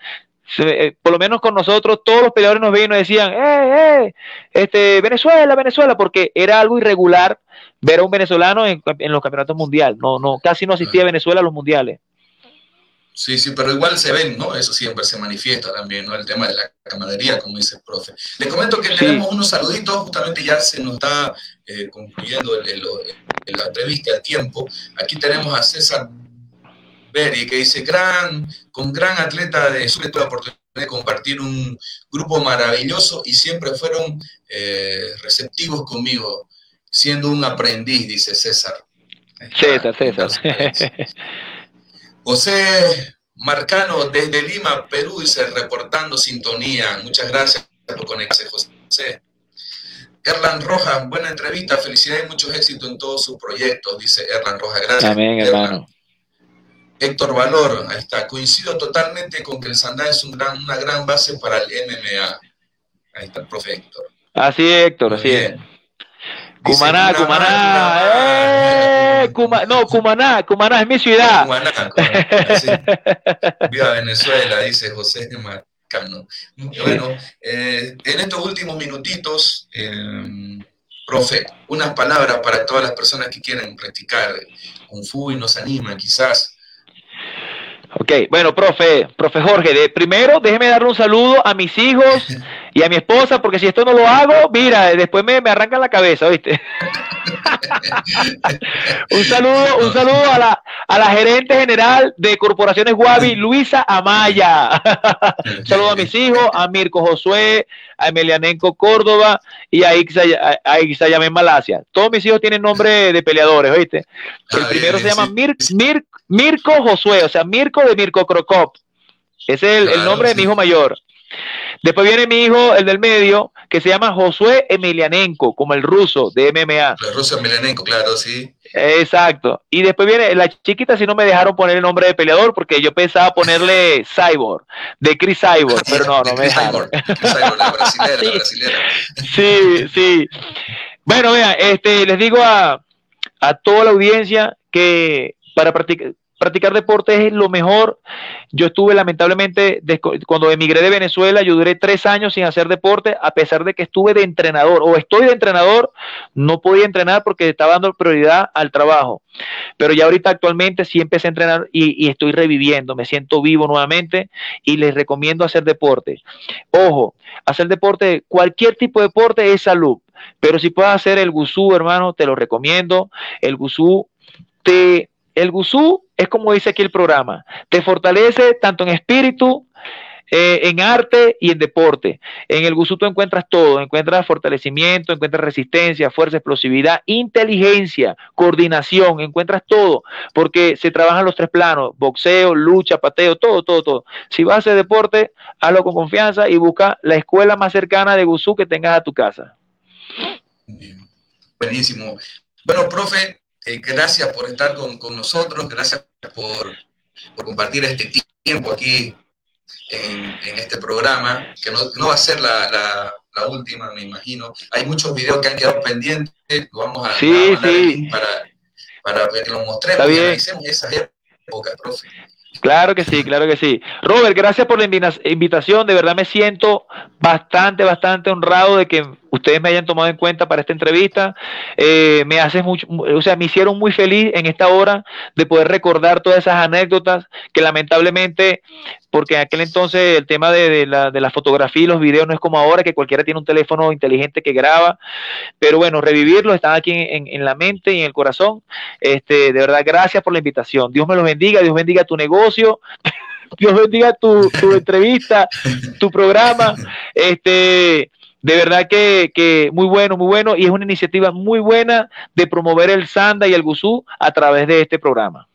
[SPEAKER 3] Eh, por lo menos con nosotros, todos los peleadores nos veían y nos decían, eh, eh, este, Venezuela, Venezuela, porque era algo irregular ver a un venezolano en, los campeonatos mundiales. No, no, casi no asistía a Venezuela a los mundiales.
[SPEAKER 2] Sí, sí, pero igual se ven, ¿no? Eso siempre se manifiesta también, ¿no? El tema de la camaradería, como dice el profe. Les comento que tenemos unos saluditos, justamente ya se nos está eh, concluyendo el, la entrevista al tiempo. Aquí tenemos a César Berry, que dice, gran, con gran atleta de sobre la oportunidad de compartir un grupo maravilloso y siempre fueron eh, receptivos conmigo siendo un aprendiz, dice César.
[SPEAKER 3] César, César.
[SPEAKER 2] José Marcano desde Lima, Perú, dice reportando sintonía. Muchas gracias por conectarse, José. Erlan Rojas, buena entrevista, felicidades y muchos éxitos en todos sus proyectos, dice Erlan Rojas. Gracias.
[SPEAKER 3] Amén, hermano.
[SPEAKER 2] Héctor Valor, ahí está. Coincido totalmente con que el Sandá es un gran, una gran base para el MMA. Ahí está el profe Héctor.
[SPEAKER 3] Así es, Héctor, así es. Cumaná, Cumaná, eh, no, Cumaná, Cumaná es mi ciudad. Cumaná,
[SPEAKER 2] Viva Venezuela, dice José Marcano. Bueno, eh, en estos últimos minutitos, eh, profe, unas palabras para todas las personas que quieren practicar Kung Fu y nos animan quizás.
[SPEAKER 3] Ok, bueno, profe, profe Jorge, de, primero déjeme darle un saludo a mis hijos y a mi esposa, porque si esto no lo hago, mira, después me, me arrancan la cabeza, ¿viste? un saludo, un saludo a la, a la gerente general de Corporaciones Guavi, Luisa Amaya. un saludo a mis hijos, a Mirko Josué, a Emelianenco Córdoba y a Ixayamén Malasia. Todos mis hijos tienen nombre de peleadores, ¿viste? El primero se llama Mirko Josué, o sea, Mirko de Mirko Crocop. Ese es el, nombre de mi hijo mayor. Después viene mi hijo, el del medio, que se llama Josué Emelianenko, como el ruso de MMA.
[SPEAKER 2] El ruso Emelianenko, claro, sí.
[SPEAKER 3] Exacto. Y después viene la chiquita, si no me dejaron poner el nombre de peleador, porque yo pensaba ponerle Cyborg, de Chris Cyborg, pero no, no me dejaron. Cyborg, la brasilera, la brasilera. Sí, sí. Bueno, vean, este, les digo a, a toda la audiencia que para practicar, practicar deporte es lo mejor. Yo estuve lamentablemente, cuando emigré de Venezuela, yo duré tres años sin hacer deporte, a pesar de que estuve de entrenador o estoy de entrenador, no podía entrenar porque estaba dando prioridad al trabajo. Pero ya ahorita actualmente sí empecé a entrenar y, estoy reviviendo, me siento vivo nuevamente y les recomiendo hacer deporte. Ojo, hacer deporte, cualquier tipo de deporte es salud. Pero si puedes hacer el gusú, hermano, te lo recomiendo. El gusú te el gusú es como dice aquí el programa, te fortalece tanto en espíritu, eh, en arte y en deporte. En el gusú tú encuentras todo, encuentras fortalecimiento, encuentras resistencia, fuerza, explosividad, inteligencia, coordinación, encuentras todo, porque se trabajan los tres planos, boxeo, lucha, pateo, todo, todo, todo. Si vas a hacer deporte, hazlo con confianza y busca la escuela más cercana de gusú que tengas a tu casa.
[SPEAKER 2] Buenísimo. Bueno, profe, eh, gracias por estar con, nosotros, gracias por por compartir este tiempo aquí en, este programa, que no, va a ser la, última, me imagino. Hay muchos videos que han quedado pendientes, vamos a,
[SPEAKER 3] sí,
[SPEAKER 2] para, para que los mostremos y analicemos esas épocas, profe.
[SPEAKER 3] Claro que sí, claro que sí. Robert, gracias por la invitación. De verdad me siento bastante, bastante honrado de que ustedes me hayan tomado en cuenta para esta entrevista. Eh, me hace mucho, o sea, me hicieron muy feliz en esta hora de poder recordar todas esas anécdotas que lamentablemente, porque en aquel entonces el tema de, la, de la fotografía y los videos no es como ahora, que cualquiera tiene un teléfono inteligente que graba, pero bueno, revivirlos están aquí en, en, la mente y en el corazón. Este, de verdad, gracias por la invitación. Dios me los bendiga, Dios bendiga tu negocio. Dios bendiga tu, tu entrevista, tu programa. Este, de verdad que, muy bueno, muy bueno, y es una iniciativa muy buena de promover el Sanda y el Gusú a través de este programa.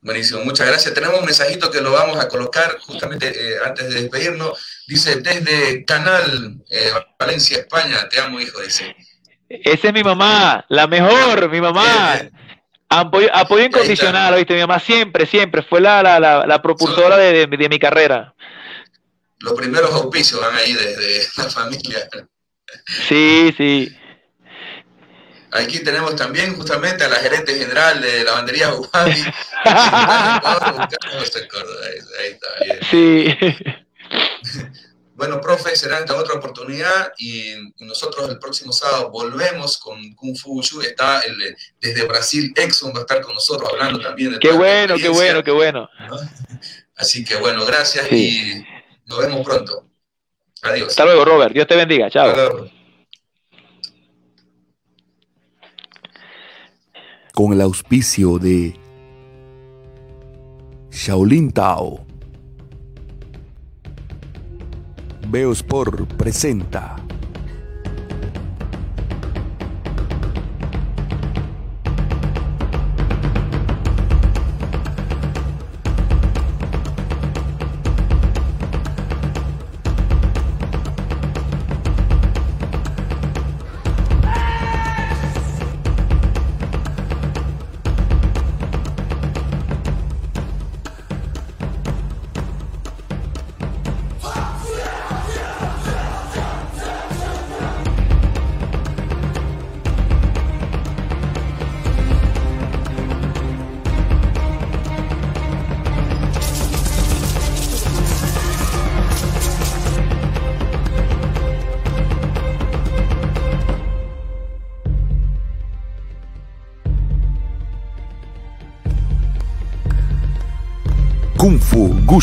[SPEAKER 2] Buenísimo, muchas gracias. Tenemos un mensajito que lo vamos a colocar justamente eh, antes de despedirnos. Dice, desde Canal eh, Valencia, España, te amo, hijo, dice.
[SPEAKER 3] Esa es mi mamá, la mejor, mi mamá. Apoyo, apoyo incondicional, ¿oíste? Mi mamá siempre, siempre fue la, la, la, propulsora de, de mi carrera
[SPEAKER 2] los primeros auspicios van ahí desde la familia.
[SPEAKER 3] Sí, sí.
[SPEAKER 2] Aquí tenemos también justamente a la gerente general de la bandería Guavi.
[SPEAKER 3] Sí.
[SPEAKER 2] Bueno, profe, será esta otra oportunidad y nosotros el próximo sábado volvemos con Kung Fu Shu. Está el, desde Brasil, Exxon va a estar con nosotros hablando también. De
[SPEAKER 3] qué bueno, qué bueno, qué bueno.
[SPEAKER 2] Así que bueno, gracias y nos vemos pronto. Adiós.
[SPEAKER 3] Hasta luego, Robert. Dios te bendiga. Chao.
[SPEAKER 1] Con el auspicio de Shaolin Tao. Beospor presenta.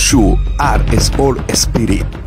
[SPEAKER 1] Gushu Art Sport Spirit